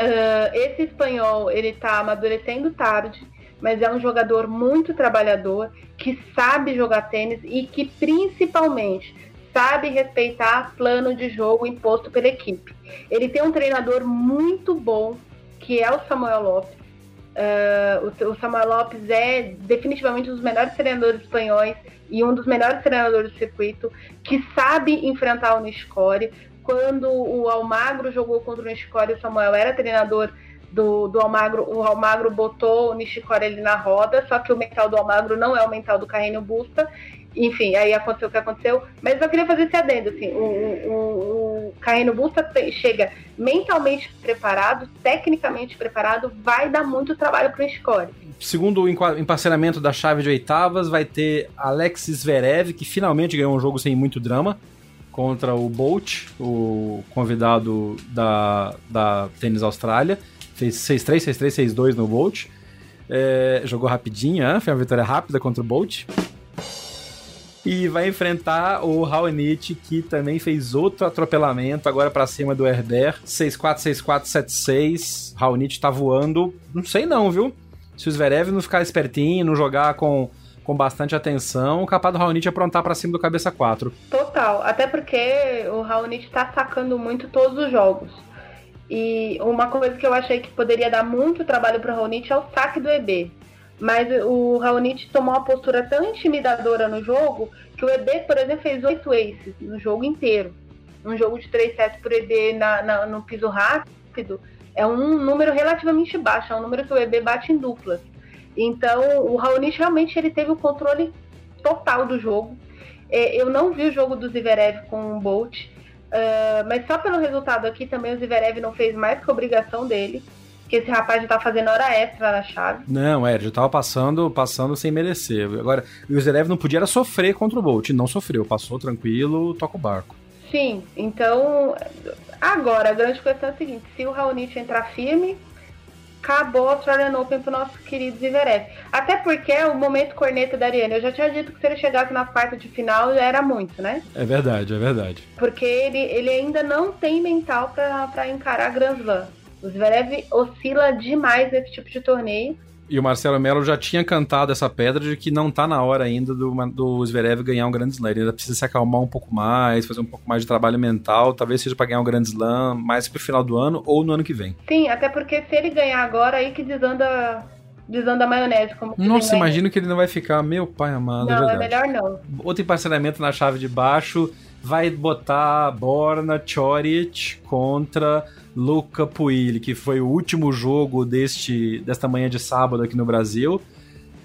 Uh, esse espanhol ele está amadurecendo tarde, mas é um jogador muito trabalhador, que sabe jogar tênis e que principalmente sabe respeitar plano de jogo imposto pela equipe. Ele tem um treinador muito bom, que é o Samuel Lopes. Uh, o, Samuel Lopes é definitivamente um dos melhores treinadores espanhóis e um dos melhores treinadores do circuito, que sabe enfrentar o Nishikori. Quando o Almagro jogou contra o Nishikori, o Samuel era treinador do, do Almagro, o Almagro botou o Nishikori ali na roda, só que o mental do Almagro não é o mental do Carreño Busta. Enfim, aí aconteceu o que aconteceu. Mas eu queria fazer esse adendo, assim, o, o, o Busta chega mentalmente preparado, tecnicamente preparado, vai dar muito trabalho pro Nishikori. Segundo o emparceramento da chave de oitavas, vai ter Alexis Zverev, que finalmente ganhou um jogo sem muito drama, contra o Bolt, o convidado da, da Tênis Austrália. Fez 6-3, 6-3, 6-2 no Bolt. É, jogou rapidinho, hein? foi uma vitória rápida contra o Bolt. E vai enfrentar o Raonic, que também fez outro atropelamento, agora para cima do Herbert. 6-4, 6-4, 7-6. Raonic tá voando. Não sei não, viu? Se o Zverev não ficar espertinho, não jogar com, com bastante atenção, capaz do Raonic aprontar para cima do cabeça 4. Total, até porque o Raonic tá sacando muito todos os jogos. E uma coisa que eu achei que poderia dar muito trabalho para o Raonic é o saque do EB. Mas o Raonic tomou uma postura tão intimidadora no jogo que o EB, por exemplo, fez oito aces no jogo inteiro. Um jogo de três sets por EB na, na, no piso rápido é um número relativamente baixo, é um número que o EB bate em duplas. Então, o Raonic realmente ele teve o controle total do jogo. É, eu não vi o jogo do Zverev com o Bolt, Uh, mas só pelo resultado aqui também o Zverev não fez mais que a obrigação dele. que esse rapaz já tá fazendo hora extra na chave. Não, é, já tava passando, passando sem merecer. Agora, o Zverev não podia sofrer contra o Bolt, não sofreu, passou tranquilo, toca o barco. Sim, então agora a grande questão é a seguinte, se o Raonic entrar firme, acabou a Australian Open pro nosso querido Zverev. Até porque o momento corneta da Ariane. Eu já tinha dito que se ele chegasse na quarta de final já era muito, né? É verdade, é verdade. Porque ele, ele ainda não tem mental para encarar Grand Slam. O Zverev oscila demais nesse tipo de torneio. E o Marcelo Melo já tinha cantado essa pedra de que não tá na hora ainda do, do Zverev ganhar um grande slam. Ele ainda precisa se acalmar um pouco mais, fazer um pouco mais de trabalho mental, talvez seja para ganhar um grande slam mais pro final do ano ou no ano que vem. Sim, até porque se ele ganhar agora, aí que desanda desanda a maionese. Como Nossa, imagino que ele não vai ficar, meu pai amado. É não, é, é melhor não. Outro emparcelamento na chave de baixo vai botar Borna Choric contra Luca Puilli, que foi o último jogo deste desta manhã de sábado aqui no Brasil.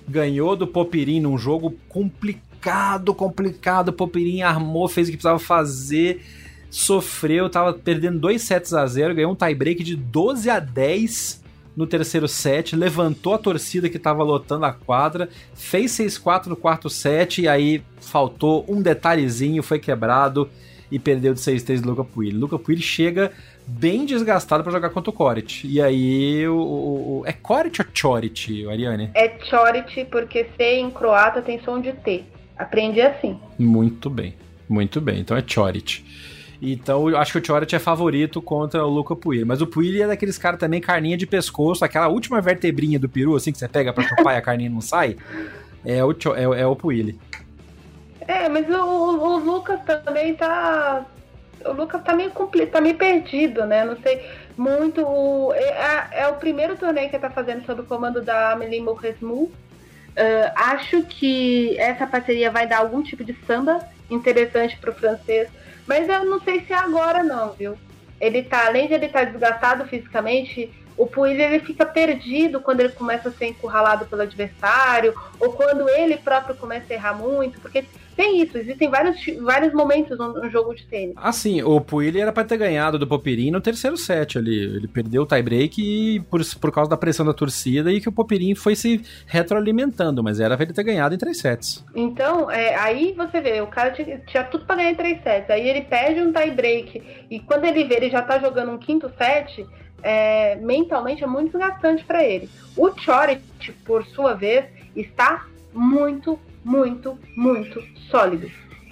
Ganhou do Popirin num jogo complicado, complicado. Popirin armou, fez o que precisava fazer, sofreu, tava perdendo 2 sets a 0, ganhou um tie-break de 12 a 10 no terceiro set, levantou a torcida que estava lotando a quadra, fez 6-4 no quarto set e aí faltou um detalhezinho, foi quebrado e perdeu de 6-3 do Luca Puilli. Luca Puilli chega bem desgastado para jogar contra o Korit. E aí, o, o, é Korit ou Chorit, Ariane? É Chorit, porque C em croata tem som de T. Aprendi assim. Muito bem, muito bem. Então é Chorit. Então, eu acho que o Chorit é favorito contra o Luca Puilli. Mas o Puilli é daqueles caras também, carninha de pescoço, aquela última vertebrinha do peru, assim, que você pega pra chupar e a carninha não sai. É o, é, é o Puilli. É, mas o, o, o Lucas também tá, o Lucas tá meio, tá meio perdido, né? Não sei muito. O, é, é, o primeiro torneio que ele tá fazendo sob o comando da Amélie Mauresmu. Uh, acho que essa parceria vai dar algum tipo de samba interessante pro francês, mas eu não sei se é agora não, viu? Ele tá, além de ele estar tá desgastado fisicamente, o Puig ele fica perdido quando ele começa a ser encurralado pelo adversário, ou quando ele próprio começa a errar muito, porque tem isso, existem vários, vários momentos no, no jogo de tênis. Assim, o Puig era para ter ganhado do Popirin no terceiro set ali. Ele perdeu o tie-break por, por causa da pressão da torcida e que o Popirin foi se retroalimentando, mas era pra ele ter ganhado em três sets. Então, é, aí você vê, o cara tinha, tinha tudo para ganhar em três sets, aí ele perde um tie-break, e quando ele vê, ele já tá jogando um quinto set é, mentalmente é muito desgastante para ele. O Choric, por sua vez, está muito, muito, muito sólido.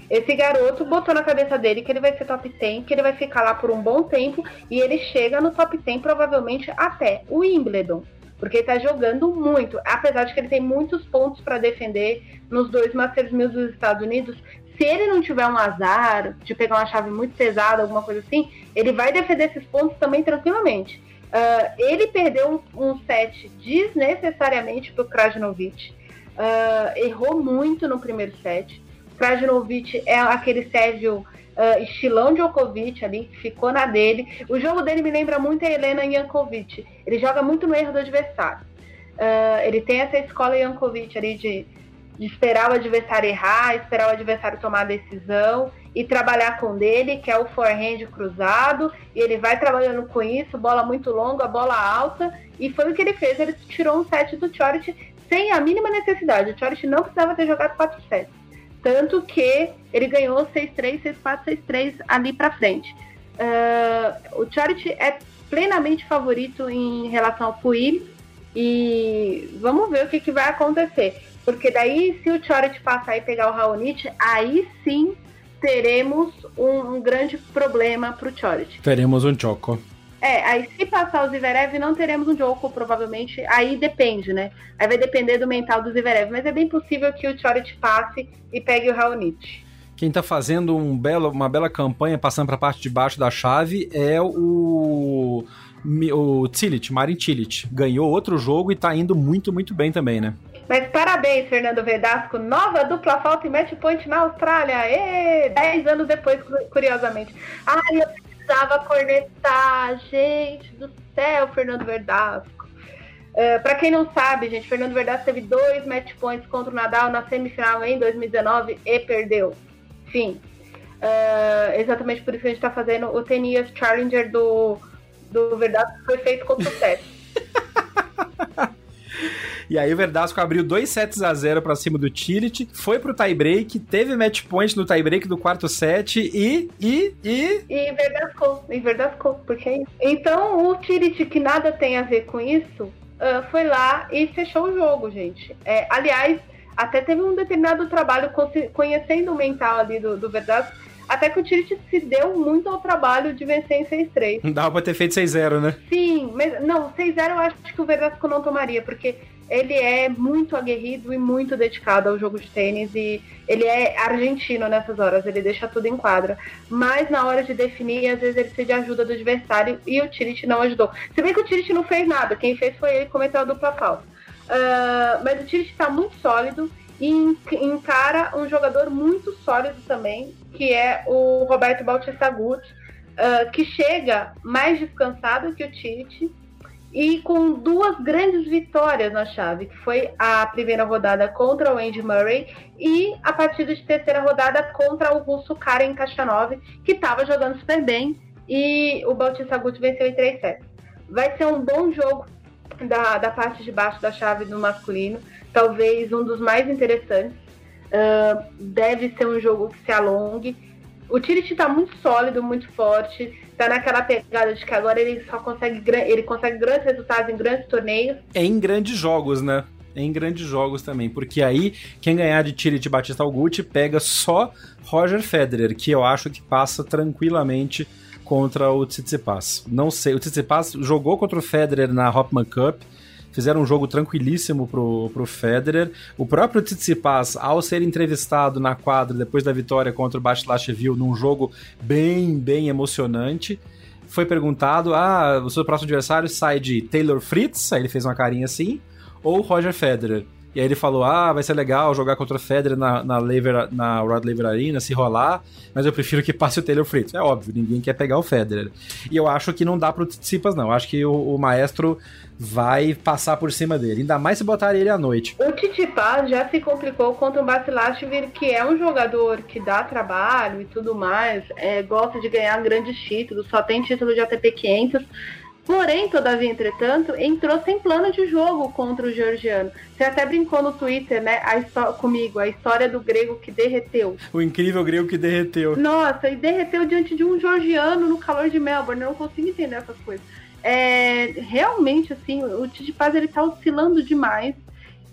Esse garoto botou na cabeça dele que ele vai ser top 10, que ele vai ficar lá por um bom tempo e ele chega no top 10 provavelmente até o Wimbledon, porque ele tá jogando muito, apesar de que ele tem muitos pontos para defender nos dois Masters 1000 dos Estados Unidos. Se ele não tiver um azar de pegar uma chave muito pesada, alguma coisa assim, ele vai defender esses pontos também tranquilamente. Uh, ele perdeu um, um set desnecessariamente para o Krajinovic. Uh, errou muito no primeiro set. Krajinovic é aquele Sérgio uh, estilão Djokovic ali, que ficou na dele. O jogo dele me lembra muito a Helena Jankovic. Ele joga muito no erro do adversário. Uh, ele tem essa escola Jankovic ali de de esperar o adversário errar, esperar o adversário tomar a decisão e trabalhar com dele, que é o forehand cruzado, e ele vai trabalhando com isso, bola muito longa, bola alta, e foi o que ele fez, ele tirou um set do Chorit sem a mínima necessidade, o Chorit não precisava ter jogado 4 sets, tanto que ele ganhou 6-3, 6-4, 6-3 ali pra frente. Uh, o Chorit é plenamente favorito em relação ao Puig, e vamos ver o que, que vai acontecer. Porque daí, se o Chorit passar e pegar o Raonic, aí sim teremos um, um grande problema pro Chorit. Teremos um Choco. É, aí se passar o Zverev, não teremos um Joko, provavelmente. Aí depende, né? Aí vai depender do mental do Zverev. Mas é bem possível que o Chorit passe e pegue o Raonic. Quem está fazendo um belo, uma bela campanha, passando para a parte de baixo da chave, é o o Tillich, Marin Tillich. Ganhou outro jogo e está indo muito, muito bem também, né? Mas parabéns, Fernando Verdasco. Nova dupla falta e match point na Austrália. Dez anos depois, curiosamente. Ai, eu precisava cornetar. Gente do céu, Fernando Verdasco. Uh, para quem não sabe, gente, Fernando Verdasco teve dois match points contra o Nadal na semifinal em 2019 e perdeu. Fim. Uh, exatamente por isso que a gente está fazendo o Tenias Challenger do, do Verdasco, foi feito com sucesso. E aí o Verdasco abriu dois sets a 0 para cima do Tirit, foi pro tie-break, teve match point no tie-break do quarto set e. e. e. E Verdasco, e Verdasco, porque é isso. Então o Tirit, que nada tem a ver com isso, uh, foi lá e fechou o jogo, gente. É, aliás, até teve um determinado trabalho conhecendo o mental ali do, do Verdasco até que o Tirit se deu muito ao trabalho de vencer em 6-3. Não dava pra ter feito 6-0, né? Sim, mas não, 6-0 eu acho que o Verdasco não tomaria, porque ele é muito aguerrido e muito dedicado ao jogo de tênis e ele é argentino nessas horas, ele deixa tudo em quadra. Mas na hora de definir, às vezes ele precisa de ajuda do adversário e o Tirit não ajudou. Se bem que o Tirit não fez nada, quem fez foi ele cometeu a dupla falta. Uh, mas o Tirit está muito sólido e encara um jogador muito sólido também, que é o Roberto Bautista Guti, uh, que chega mais descansado que o Tite e com duas grandes vitórias na chave, que foi a primeira rodada contra o Andy Murray e a partida de terceira rodada contra o russo Karen Kachanov, que estava jogando super bem e o Bautista Guti venceu em 3 sets. Vai ser um bom jogo da, da parte de baixo da chave do masculino, talvez um dos mais interessantes. Uh, deve ser um jogo que se alongue. O Tirit está muito sólido, muito forte. Está naquela pegada de que agora ele só consegue, ele consegue grandes resultados em grandes torneios. É em grandes jogos, né? É em grandes jogos também, porque aí quem ganhar de Tirit Batista Alguti pega só Roger Federer, que eu acho que passa tranquilamente contra o Tsitsipas. Não sei, o Tsitsipas jogou contra o Federer na Hopman Cup, fizeram um jogo tranquilíssimo pro, pro Federer. O próprio Tsitsipas, ao ser entrevistado na quadra depois da vitória contra o Basilashvili num jogo bem, bem emocionante, foi perguntado: "Ah, o seu próximo adversário sai de Taylor Fritz?" Aí ele fez uma carinha assim, ou Roger Federer. E aí ele falou: ah, vai ser legal jogar contra o Federer na, na, Lever, na Rod Laver Arena, se rolar, mas eu prefiro que passe o Taylor Fritz. É óbvio, ninguém quer pegar o Federer. E eu acho que não dá pro Tsitsipas, não. Eu acho que o, o, maestro vai passar por cima dele. Ainda mais se botar ele à noite. O Tsitsipas já se complicou contra o Basilashvili, que é um jogador que dá trabalho e tudo mais, é, gosta de ganhar grandes títulos, só tem título de ATP 500 Porém, todavia, entretanto, entrou sem plano de jogo contra o georgiano. Você até brincou no Twitter, né, a comigo, a história do grego que derreteu. O incrível grego que derreteu. Nossa, e derreteu diante de um georgiano no calor de Melbourne. Eu não consigo entender essas coisas. É, realmente, assim, o Paz ele tá oscilando demais.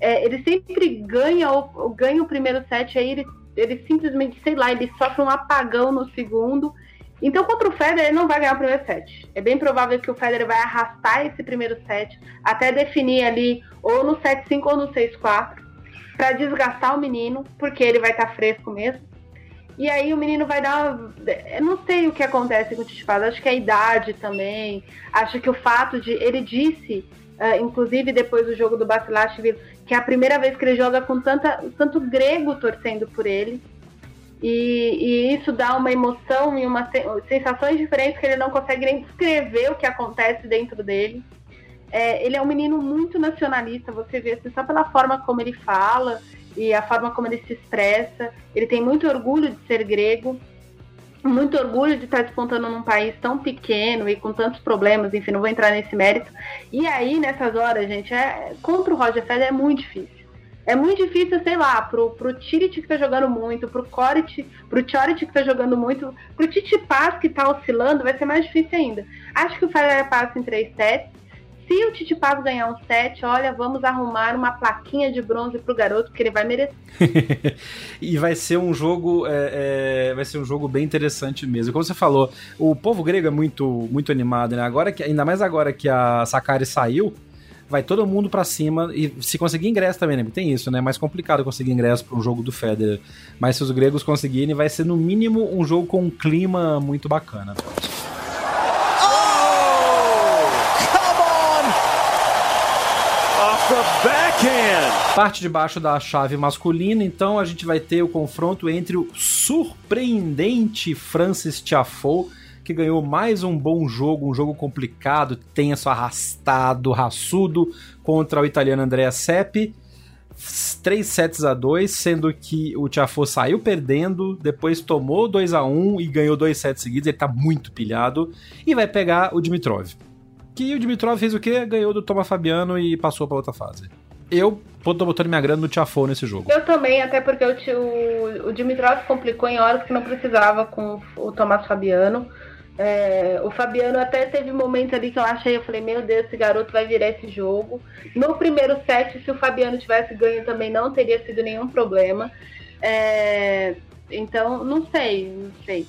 É, ele sempre ganha o, ganha o primeiro set, aí ele, ele simplesmente, sei lá, ele sofre um apagão no segundo então, contra o Federer, ele não vai ganhar o primeiro set. É bem provável que o Federer vai arrastar esse primeiro set até definir ali ou no 7-5 ou no 6-4 para desgastar o menino, porque ele vai estar tá fresco mesmo. E aí o menino vai dar. Eu não sei o que acontece com o Tsitsipas, acho que é a idade também. Acho que o fato de. Ele disse, uh, inclusive depois do jogo do Basilashvili, que é a primeira vez que ele joga com tanta, tanto grego torcendo por ele. E, e, isso dá uma emoção e uma sensações diferentes que ele não consegue nem descrever o que acontece dentro dele. É, ele é um menino muito nacionalista, você vê assim, só pela forma como ele fala e a forma como ele se expressa. Ele tem muito orgulho de ser grego, muito orgulho de estar despontando num país tão pequeno e com tantos problemas, enfim, não vou entrar nesse mérito. E aí, nessas horas, gente, é, contra o Roger Federer é muito difícil. É muito difícil, sei lá, pro, pro Tirit que tá jogando muito, pro Corit, pro Chorit que tá jogando muito, pro Titi Paz que tá oscilando, vai ser mais difícil ainda. Acho que o Federer passa em 3 sets. Se o Titi Paz ganhar um set, olha, vamos arrumar uma plaquinha de bronze pro garoto, que ele vai merecer. e vai ser um jogo. É, é, vai ser um jogo bem interessante mesmo. Como você falou, o povo grego é muito, muito animado, né? Agora que, ainda mais agora que a Sakari saiu vai todo mundo para cima e se conseguir ingresso também, né? Tem isso, né? É mais complicado conseguir ingresso para um jogo do Federer. Mas se os gregos conseguirem, vai ser no mínimo um jogo com um clima muito bacana. Parte de baixo da chave masculina, então a gente vai ter o confronto entre o surpreendente Francis Tiafoe que ganhou mais um bom jogo, um jogo complicado, tenso, arrastado, raçudo contra o italiano Andrea Seppi. 3 sets a 2, sendo que o Tiafo saiu perdendo, depois tomou 2 a 1 e ganhou dois sets seguidos, ele tá muito pilhado e vai pegar o Dimitrov. que o Dimitrov fez o quê? Ganhou do Thomas Fabiano e passou para outra fase. Eu tô botando minha grana no Tiafo nesse jogo. Eu também, até porque o, o, o Dimitrov complicou em horas que não precisava com o Tomás Fabiano. É, o Fabiano até teve momentos ali que eu achei, eu falei, meu Deus, esse garoto vai virar esse jogo. No primeiro set, se o Fabiano tivesse ganho também não teria sido nenhum problema. É, então, não sei, não sei.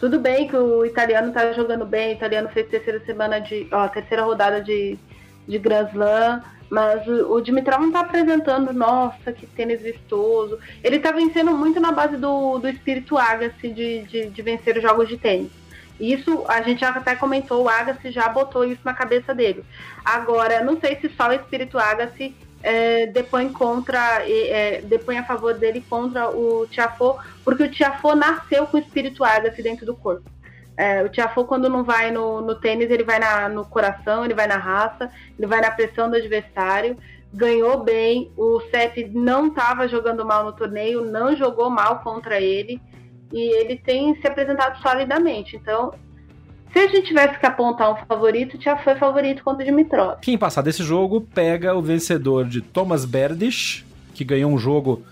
Tudo bem que o italiano tá jogando bem, o italiano fez terceira semana de. ó, terceira rodada de, de Grand Slam, mas o, o Dimitrov não tá apresentando, nossa, que tênis vistoso. Ele tá vencendo muito na base do, do espírito Agassi de, de, de vencer os jogos de tênis. Isso a gente até comentou, o Agassi já botou isso na cabeça dele. Agora, não sei se só o espírito Agassi é, depõe contra, é, depõe a favor dele contra o Tiafo, porque o Tiafo nasceu com o espírito Agassi dentro do corpo. É, o Tiafo, quando não vai no, no tênis, ele vai na, no coração, ele vai na raça, ele vai na pressão do adversário. Ganhou bem, o Seth não estava jogando mal no torneio, não jogou mal contra ele e ele tem se apresentado solidamente. Então, se a gente tivesse que apontar um favorito, já foi favorito contra o Dimitrov. Quem passar desse jogo pega o vencedor de Thomas Berdych, que ganhou um jogo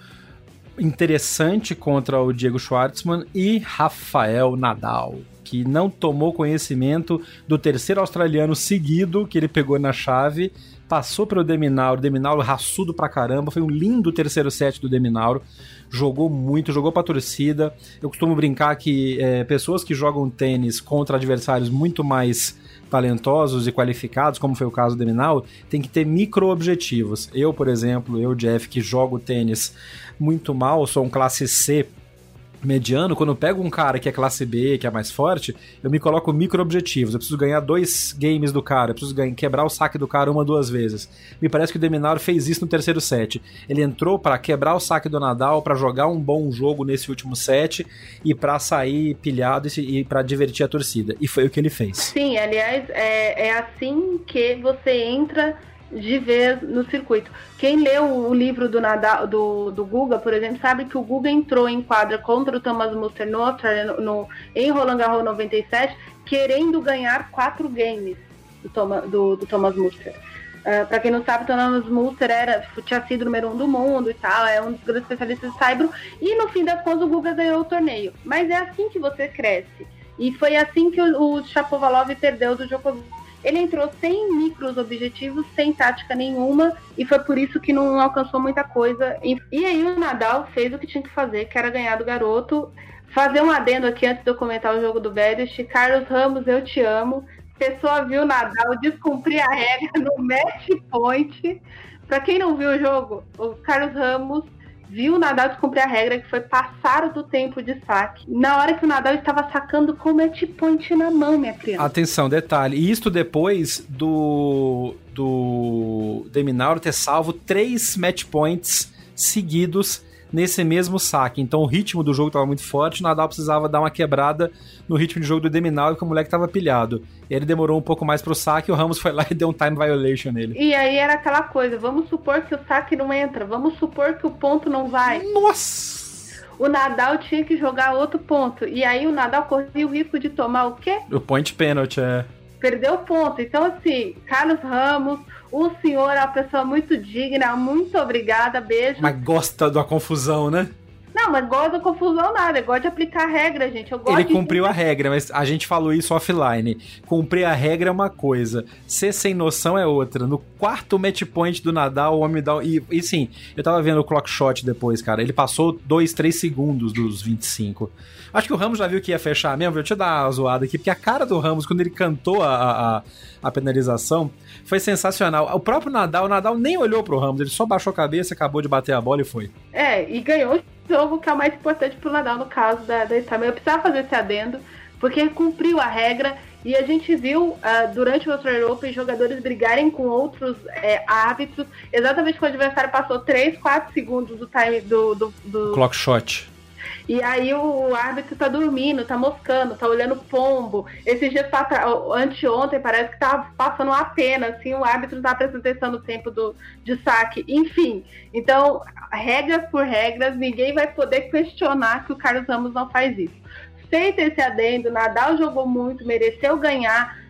interessante contra o Diego Schwartzman, e Rafael Nadal, que não tomou conhecimento do terceiro australiano seguido que ele pegou na chave passou pelo Deminauro, Deminauro raçudo pra caramba, foi um lindo terceiro set do Deminauro, jogou muito, jogou pra torcida. Eu costumo brincar que é, pessoas que jogam tênis contra adversários muito mais talentosos e qualificados, como foi o caso do Deminauro, tem que ter micro-objetivos. Eu, por exemplo, eu, Jeff, que jogo tênis muito mal, sou um classe C mediano, quando eu pego um cara que é classe B, que é mais forte, eu me coloco micro-objetivos. Eu preciso ganhar dois games do cara, eu preciso ganhar, quebrar o saque do cara uma, duas vezes. Me parece que o Deminauro fez isso no terceiro set. Ele entrou para quebrar o saque do Nadal, para jogar um bom jogo nesse último set e para sair pilhado e, e para divertir a torcida. E foi o que ele fez. Sim, aliás, é, é assim que você entra de ver no circuito. Quem leu o livro do, Nadal, do, do Guga, por exemplo, sabe que o Guga entrou em quadra contra o Thomas Muster no, no, em Roland Garros 97, querendo ganhar quatro games do, Thomas, do, do Thomas Muster. Uh, para quem não sabe, Thomas Muster era, tinha sido número um do mundo e tal, é um dos grandes especialistas de Saibro, e no fim das contas o Guga ganhou o torneio. Mas é assim que você cresce. E foi assim que o, o Chapovalov perdeu do Djokovic ele entrou sem micros objetivos, sem tática nenhuma, e foi por isso que não alcançou muita coisa. E aí o Nadal fez o que tinha que fazer, que era ganhar do garoto. Fazer um adendo aqui antes de eu comentar o jogo do Berish. Carlos Ramos, eu te amo. Pessoa viu Nadal descumprir a regra no match point. Para quem não viu o jogo, o Carlos Ramos viu o Nadal descumprir a regra, que foi passar do tempo de saque. Na hora que o Nadal estava sacando com o match point na mão, minha criança. Atenção, detalhe. E isto depois do, do Deminauro ter salvo três match points seguidos nesse mesmo saque. Então o ritmo do jogo estava muito forte, o Nadal precisava dar uma quebrada no ritmo de jogo do Deminal, que o moleque estava pilhado. Ele demorou um pouco mais pro saque o Ramos foi lá e deu um time violation nele. E aí era aquela coisa, vamos supor que o saque não entra, vamos supor que o ponto não vai. Nossa! O Nadal tinha que jogar outro ponto. E aí o Nadal corria o risco de tomar o quê? O point penalty, é. Perdeu o ponto. Então, assim, Carlos Ramos, o senhor é uma pessoa muito digna, muito obrigada, beijo. Mas gosta da confusão, né? Não, mas gosta da confusão nada, gosta de aplicar a regra, gente. Ele cumpriu de... a regra, mas a gente falou isso offline. Cumprir a regra é uma coisa, ser sem noção é outra. No quarto match point do Nadal, o homem dá. E, e sim, eu tava vendo o clock shot depois, cara. Ele passou 2, 3 segundos dos 25. Acho que o Ramos já viu que ia fechar mesmo, viu? Deixa eu dar uma zoada aqui, porque a cara do Ramos, quando ele cantou a, a, a penalização, foi sensacional. O próprio Nadal, o Nadal nem olhou pro Ramos, ele só baixou a cabeça, acabou de bater a bola e foi. É, e ganhou jogo que é o mais importante pro Nadal no caso da, da Itália. Eu precisava fazer esse adendo, porque ele cumpriu a regra e a gente viu uh, durante o Australian Open jogadores brigarem com outros é, árbitros, exatamente quando o adversário passou 3, 4 segundos do time do, do, do... clock shot. E aí o árbitro tá dormindo, tá moscando, tá olhando pombo. Esses dias pra anteontem parece que tava passando uma pena, assim, o árbitro não tá prestando atenção no tempo do, de saque. Enfim, então, regras por regras, ninguém vai poder questionar que o Carlos Ramos não faz isso. Feito esse adendo, Nadal jogou muito, mereceu ganhar.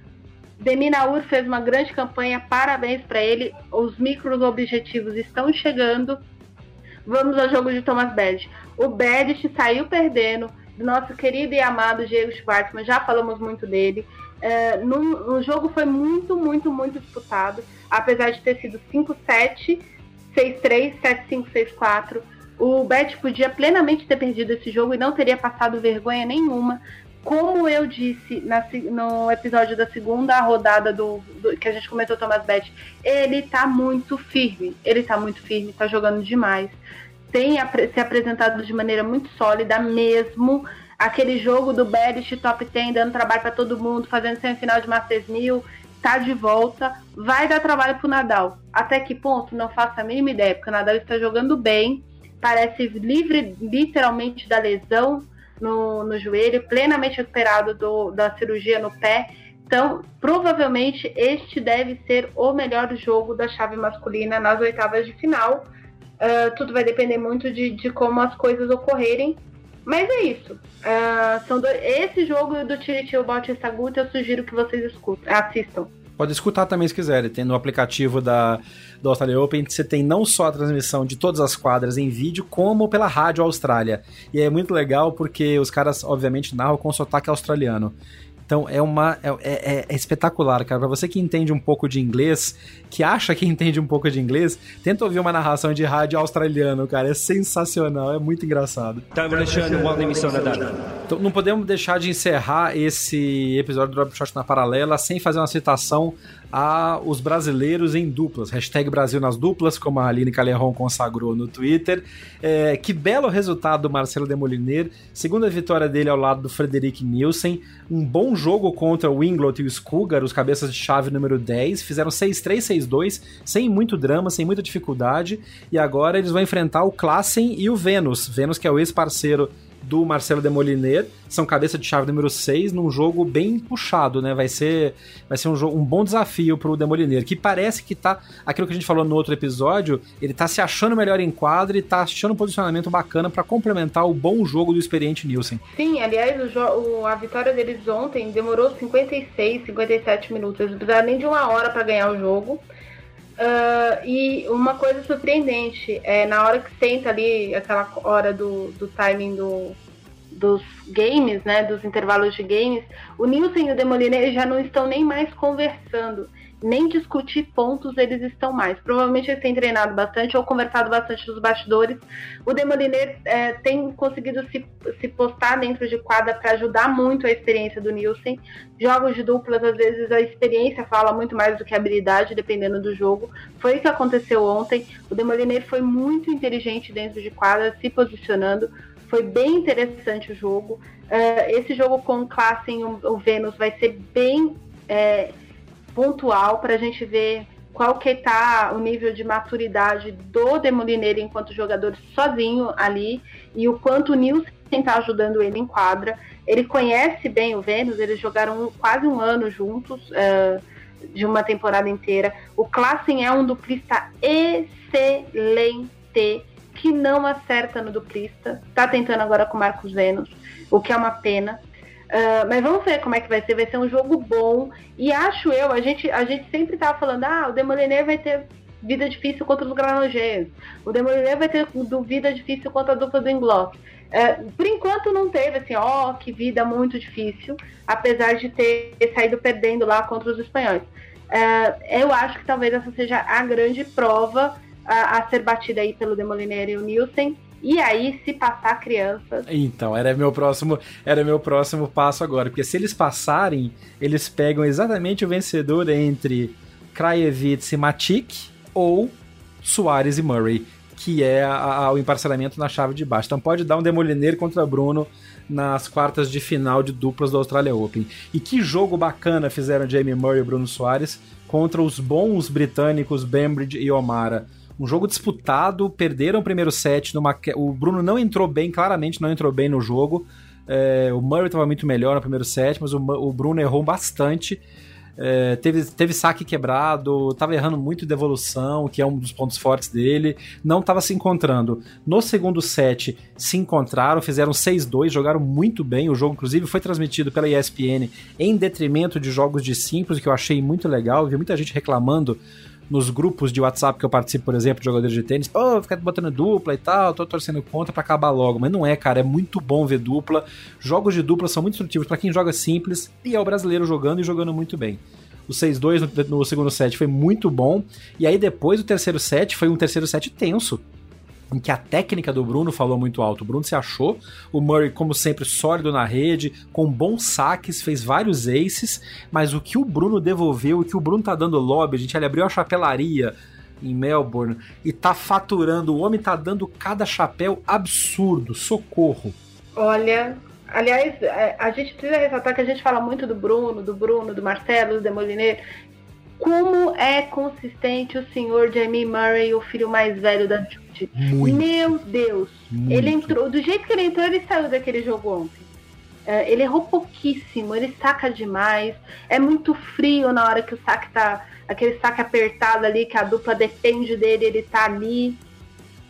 Deminaur fez uma grande campanha, parabéns para ele. Os micros objetivos estão chegando. Vamos ao jogo de Thomas Bad. O Badish saiu perdendo do nosso querido e amado Diego Schwartzman, já falamos muito dele. É, no, o jogo foi muito, muito, muito disputado, apesar de ter sido 5-7, 6-3, 7-5, 6-4. O Bet podia plenamente ter perdido esse jogo e não teria passado vergonha nenhuma. Como eu disse na, no episódio da segunda rodada do, do, que a gente comentou Thomas Bet, ele tá muito firme. Ele tá muito firme, tá jogando demais. Tem se apresentado de maneira muito sólida mesmo. Aquele jogo do Bearish Top 10 dando trabalho para todo mundo, fazendo semifinal de Masters 1000, tá de volta. Vai dar trabalho pro Nadal. Até que ponto? Não faço a mínima ideia, porque o Nadal está jogando bem parece livre literalmente da lesão no, no joelho, plenamente recuperado do, da cirurgia no pé. Então, provavelmente, este deve ser o melhor jogo da chave masculina nas oitavas de final. Uh, tudo vai depender muito de, de, como as coisas ocorrerem. Mas é isso. Uh, são esse jogo do Tiriti Bautista Guta eu sugiro que vocês escutem, assistam. Pode escutar também se quiserem. Tem no aplicativo da, do Australia Open, você tem não só a transmissão de todas as quadras em vídeo, como pela rádio Austrália. E é muito legal porque os caras, obviamente, narram com sotaque australiano. Então é uma é, é, é, espetacular, cara. Para você que entende um pouco de inglês, que acha que entende um pouco de inglês, tenta ouvir uma narração de rádio australiano, cara. É sensacional, é muito engraçado. Então não podemos deixar de encerrar esse episódio do Drop Shot na paralela sem fazer uma citação a os brasileiros em duplas. Hashtag Brasil nas duplas, como a Aline Calerron consagrou no Twitter. É, que belo resultado do Marcelo Demoliner. Segunda vitória dele ao lado do Frederic Nielsen. Um bom jogo contra o Winglot e o Skugar, os cabeças de chave número 10. Fizeram 6-3, 6-2, sem muito drama, sem muita dificuldade. E agora eles vão enfrentar o Klassen e o Vênus. Vênus, que é o ex-parceiro do Marcelo Demoliner, são cabeça de chave número 6 num jogo bem puxado, né? Vai ser, vai ser um, jogo, um bom desafio pro Demoliner, que parece que tá, aquilo que a gente falou no outro episódio, ele tá se achando melhor em quadro e tá achando um posicionamento bacana para complementar o bom jogo do experiente Nielsen. Sim, aliás, o, a vitória deles ontem demorou 56, 57 minutos, eles precisaram nem de uma hora para ganhar o jogo. Uh, e uma coisa surpreendente, é na hora que senta ali, aquela hora do, do timing do, dos games, né, dos intervalos de games, o Nilson e o Demoliner já não estão nem mais conversando nem discutir pontos eles estão mais. Provavelmente eles têm treinado bastante ou conversado bastante nos bastidores. O Demoliner é, tem conseguido se, se postar dentro de quadra para ajudar muito a experiência do Nielsen. Jogos de duplas, às vezes a experiência fala muito mais do que a habilidade, dependendo do jogo. Foi o que aconteceu ontem. O Demoliner foi muito inteligente dentro de quadra, se posicionando. Foi bem interessante o jogo. Uh, esse jogo com o Klassen, o, o Vênus, vai ser bem é, pontual para a gente ver qual que tá o nível de maturidade do Demolineiro enquanto jogador sozinho ali e o quanto o Nilson está ajudando ele em quadra. Ele conhece bem o Vênus, eles jogaram quase um ano juntos, uh, de uma temporada inteira. O Klassen é um duplista excelente, que não acerta no duplista. Está tentando agora com o Marcos Vênus, o que é uma pena. Uh, mas vamos ver como é que vai ser. Vai ser um jogo bom. E acho eu, a gente, a gente sempre tava falando, ah, o Demoliner vai ter vida difícil contra os Granogeiros. O Demoliner vai ter vida difícil contra a dupla do Englock. Uh, por enquanto não teve, assim, ó, oh, que vida muito difícil, apesar de ter saído perdendo lá contra os espanhóis. Uh, eu acho que talvez essa seja a grande prova a, a ser batida aí pelo Demoliner e o Nielsen. E aí, se passar crianças. Então, era meu próximo, era meu próximo passo agora. Porque se eles passarem, eles pegam exatamente o vencedor entre Krajewicz e Matic ou Soares e Murray, que é a, a, o emparcelamento na chave de baixo. Então pode dar um demolineiro contra Bruno nas quartas de final de duplas do Australia Open. E que jogo bacana fizeram Jamie Murray e Bruno Soares contra os bons britânicos Bembridge e O'Mara um jogo disputado, perderam o primeiro set. Numa, o Bruno não entrou bem, claramente não entrou bem no jogo. É, o Murray estava muito melhor no primeiro set, mas o, o Bruno errou bastante. é, teve, teve saque quebrado, tava errando muito de evolução, que é um dos pontos fortes dele, não tava se encontrando. No segundo set, se encontraram, fizeram 6-2, jogaram muito bem. O jogo, inclusive, foi transmitido pela ESPN em detrimento de jogos de simples, que eu achei muito legal. Vi muita gente reclamando nos grupos de WhatsApp que eu participo, por exemplo, de jogadores de tênis, pô, fica botando dupla e tal, tô torcendo contra para acabar logo. Mas não é, cara, é muito bom ver dupla. Jogos de dupla são muito instrutivos para quem joga simples e é o brasileiro jogando e jogando muito bem. O 6-2 no, no segundo set foi muito bom. E aí depois o terceiro set foi um terceiro set tenso em que a técnica do Bruno falou muito alto. O Bruno se achou, o Murray, como sempre, sólido na rede, com bons saques, fez vários aces, mas o que o Bruno devolveu, o que o Bruno tá dando lobby, a gente, ele abriu a chapelaria em Melbourne e tá faturando, o homem tá dando cada chapéu absurdo, socorro. Olha, aliás, é, a gente precisa ressaltar que a gente fala muito do Bruno, do Bruno, do Marcelo, do Demoliner, como é consistente o senhor Jamie Murray, o filho mais velho da Judy. Muito. Meu Deus! Muito. Ele entrou, do jeito que ele entrou, ele saiu daquele jogo ontem. É, ele errou pouquíssimo, ele saca demais. É muito frio na hora que o saque tá. Aquele saque apertado ali, que a dupla depende dele, ele tá ali.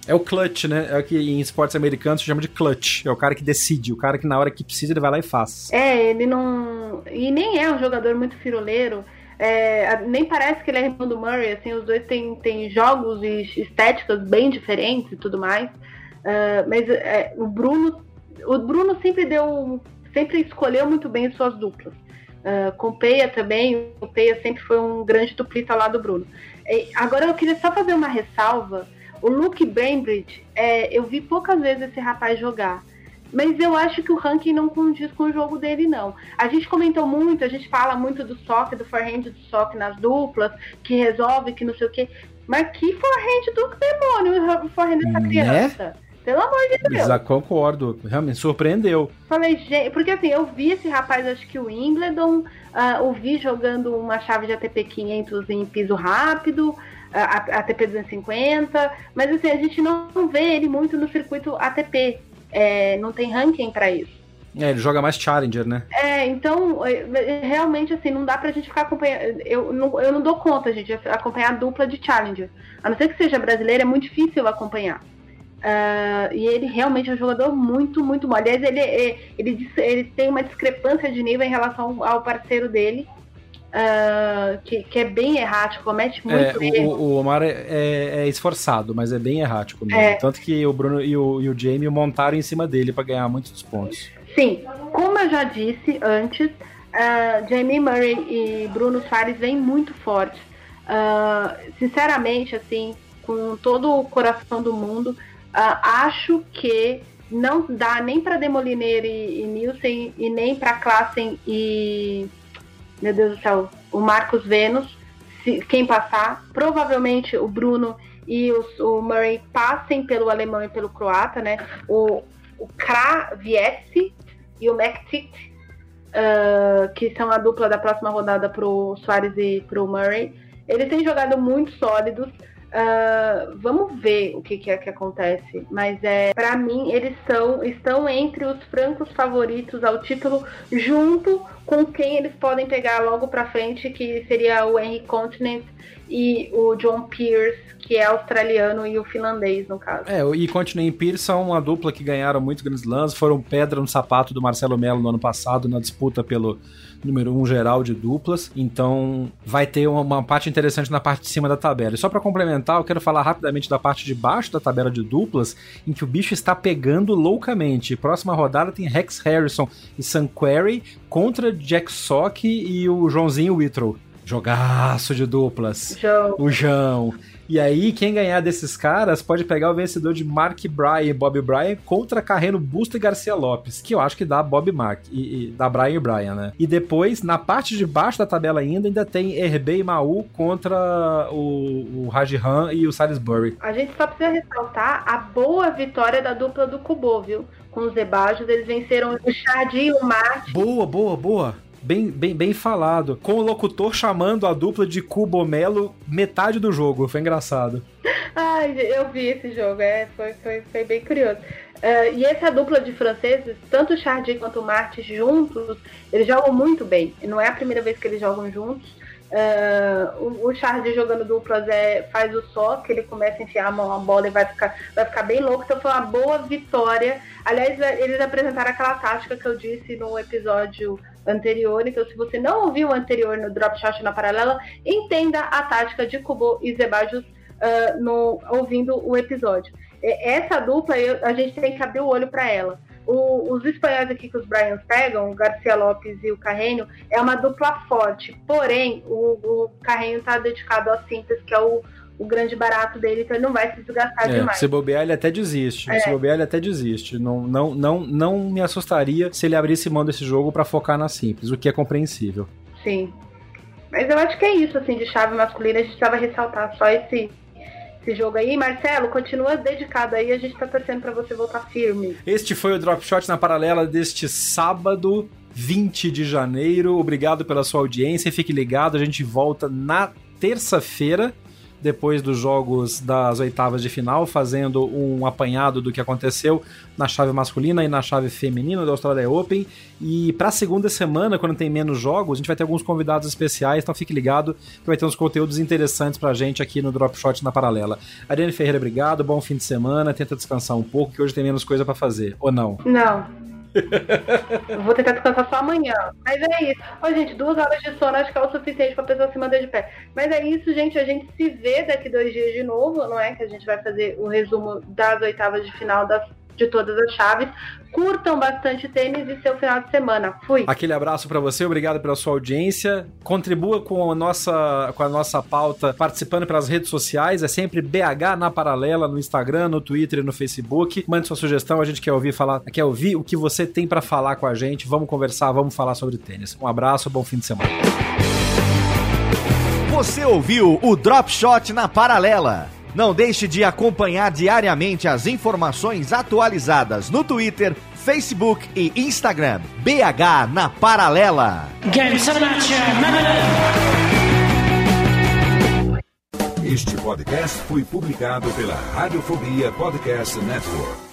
É o clutch, né? É o que em esportes americanos se chama de clutch. É o cara que decide, o cara que na hora que precisa ele vai lá e faz. É, ele não. E nem é um jogador muito firoleiro. É, nem parece que ele é irmão do Murray, assim, os dois têm, têm jogos e estéticas bem diferentes e tudo mais. Uh, mas é, o Bruno, o Bruno sempre deu, sempre escolheu muito bem suas duplas. Uh, com Peia também, o Peia sempre foi um grande duplista lá do Bruno. E agora eu queria só fazer uma ressalva. O Luke Bainbridge, é, eu vi poucas vezes esse rapaz jogar. Mas eu acho que o ranking não condiz com o jogo dele, não. A gente comentou muito, a gente fala muito do soque, do forehand do soque nas duplas, que resolve, que não sei o quê. Mas que forehand do demônio o forehand dessa né? criança? Pelo amor de Deus. Já concordo. Realmente surpreendeu. Falei, gente, porque assim, eu vi esse rapaz, acho que o Wimbledon, uh, o vi jogando uma chave de ATP 500 em piso rápido, a, a ATP 250, mas assim, a gente não vê ele muito no circuito ATP é, não tem ranking para isso. É, ele joga mais Challenger, né? É, então, é, é, realmente, assim, não dá pra gente ficar acompanhando. Eu não, eu não dou conta, gente, acompanhar a dupla de Challenger. A não ser que seja brasileiro, é muito difícil acompanhar. Uh, e ele realmente é um jogador muito, muito bom. Aliás, ele, ele, ele tem uma discrepância de nível em relação ao parceiro dele. Uh, que, que, é bem errático, comete muito é, erro. O, o Omar é, é, é, esforçado, mas é bem errático mesmo. É. Tanto que o Bruno e o, e o Jamie montaram em cima dele para ganhar muitos pontos. Sim, como eu já disse antes, uh, Jamie Murray e Bruno Soares vêm muito fortes. Uh, sinceramente, assim, com todo o coração do mundo, acho que não dá nem para Demoliner e, e Nielsen e nem para Klassen e meu Deus do céu, o Marcos Vênus, se, quem passar, provavelmente o Bruno e os, o Murray passem pelo alemão e pelo croata, né? O, o Kravietzi e o Mektic, uh, que são a dupla da próxima rodada para o Soares e para o Murray. Eles têm jogado muito sólidos. Uh, vamos ver o que, que, é que acontece. Mas é, para mim, eles são, estão entre os francos favoritos ao título, junto com quem eles podem pegar logo para frente, que seria o Henry Continent e o John Pierce, que é australiano e o finlandês, no caso. É, e Continent e Pierce são uma dupla que ganharam muito grandes lãs, foram pedra no sapato do Marcelo Melo no ano passado na disputa pelo número 1 um geral de duplas, então vai ter uma, uma, parte interessante na parte de cima da tabela. E só para complementar, eu quero falar rapidamente da parte de baixo da tabela de duplas, em que o bicho está pegando loucamente. Próxima rodada tem Rex Harrison e Sam Querrey contra Jack Sock e o Joãozinho Whitrow. Jogaço de duplas. João. O João. E aí, quem ganhar desses caras pode pegar o vencedor de Mark Bryan e Bob Bryan contra Carreno Busto e Garcia Lopes, que eu acho que dá Bob Mark, e, e dá Bryan e Bryan, né? E depois, na parte de baixo da tabela ainda, ainda tem Herbe e Maú contra o, o Rajihan e o Salisbury. A gente só precisa ressaltar a boa vitória da dupla do Kubo, viu? Com os debajos, eles venceram o Chardy e o Marte. Boa, boa, boa bem, bem, bem falado. Com o locutor chamando a dupla de Cubomelo metade do jogo. Foi engraçado. Ai, eu vi esse jogo, é, foi, foi, foi bem curioso. Uh, e essa dupla de franceses, tanto o Chardy quanto o Martins juntos, eles jogam muito bem. Não é a primeira vez que eles jogam juntos. Uh, o, o jogando duplas é, faz o só, que ele começa a enfiar a mão na bola e vai ficar, vai ficar bem louco. Então foi uma boa vitória. Aliás, eles apresentaram aquela tática que eu disse no episódio anterior. Então, se você não ouviu o anterior no Drop Shot na paralela, entenda a tática de Kubo e Zebajos uh, no, ouvindo o episódio. Essa dupla, eu, a gente tem que abrir o olho para ela. O, os espanhóis aqui que os Bryans pegam, o Garcia Lopes e o Carreño, é uma dupla forte. Porém, o, o Carreño está dedicado ao simples, que é o, o grande barato dele, então ele não vai se desgastar é, demais. Se bobear, ele até desiste. É. Se bobear, ele até desiste. Não, não, não, não me assustaria se ele abrisse mão desse jogo para focar na simples, o que é compreensível. Sim. Mas eu acho que é isso, assim, de chave masculina. A gente precisava ressaltar só esse, esse jogo aí. Marcelo, continua dedicado aí, a gente tá torcendo para você voltar firme. Este foi o Drop Shot na paralela deste sábado. 20 de janeiro, obrigado pela sua audiência. Fique ligado, a gente volta na terça-feira depois dos jogos das oitavas de final, fazendo um apanhado do que aconteceu na chave masculina e na chave feminina da Australia Open. E para a segunda semana, quando tem menos jogos, a gente vai ter alguns convidados especiais, então fique ligado que vai ter uns conteúdos interessantes pra gente aqui no Drop Shot na Paralela. Ariane Ferreira, obrigado, bom fim de semana, tenta descansar um pouco, que hoje tem menos coisa para fazer, ou não? Não. Vou tentar descansar só amanhã. Mas é isso. Ó, gente, duas horas de sono acho que é o suficiente pra pessoa se manter de pé. Mas é isso, gente. A gente se vê daqui dois dias de novo, não é? Que a gente vai fazer o resumo das oitavas de final das de todas as chaves. Curtam bastante tênis e seu final de semana. Fui. Aquele abraço para você, obrigado pela sua audiência. Contribua com a nossa com a nossa pauta participando pelas redes sociais, é sempre BH na paralela no Instagram, no Twitter e no Facebook. Mande sua sugestão, a gente quer ouvir falar, quer ouvir o que você tem para falar com a gente. Vamos conversar, vamos falar sobre tênis. Um abraço, bom fim de semana. Você ouviu o Drop Shot na paralela. Não deixe de acompanhar diariamente as informações atualizadas no Twitter, Facebook e Instagram. BH na Paralela. Este podcast foi publicado pela Radiofobia Podcast Network.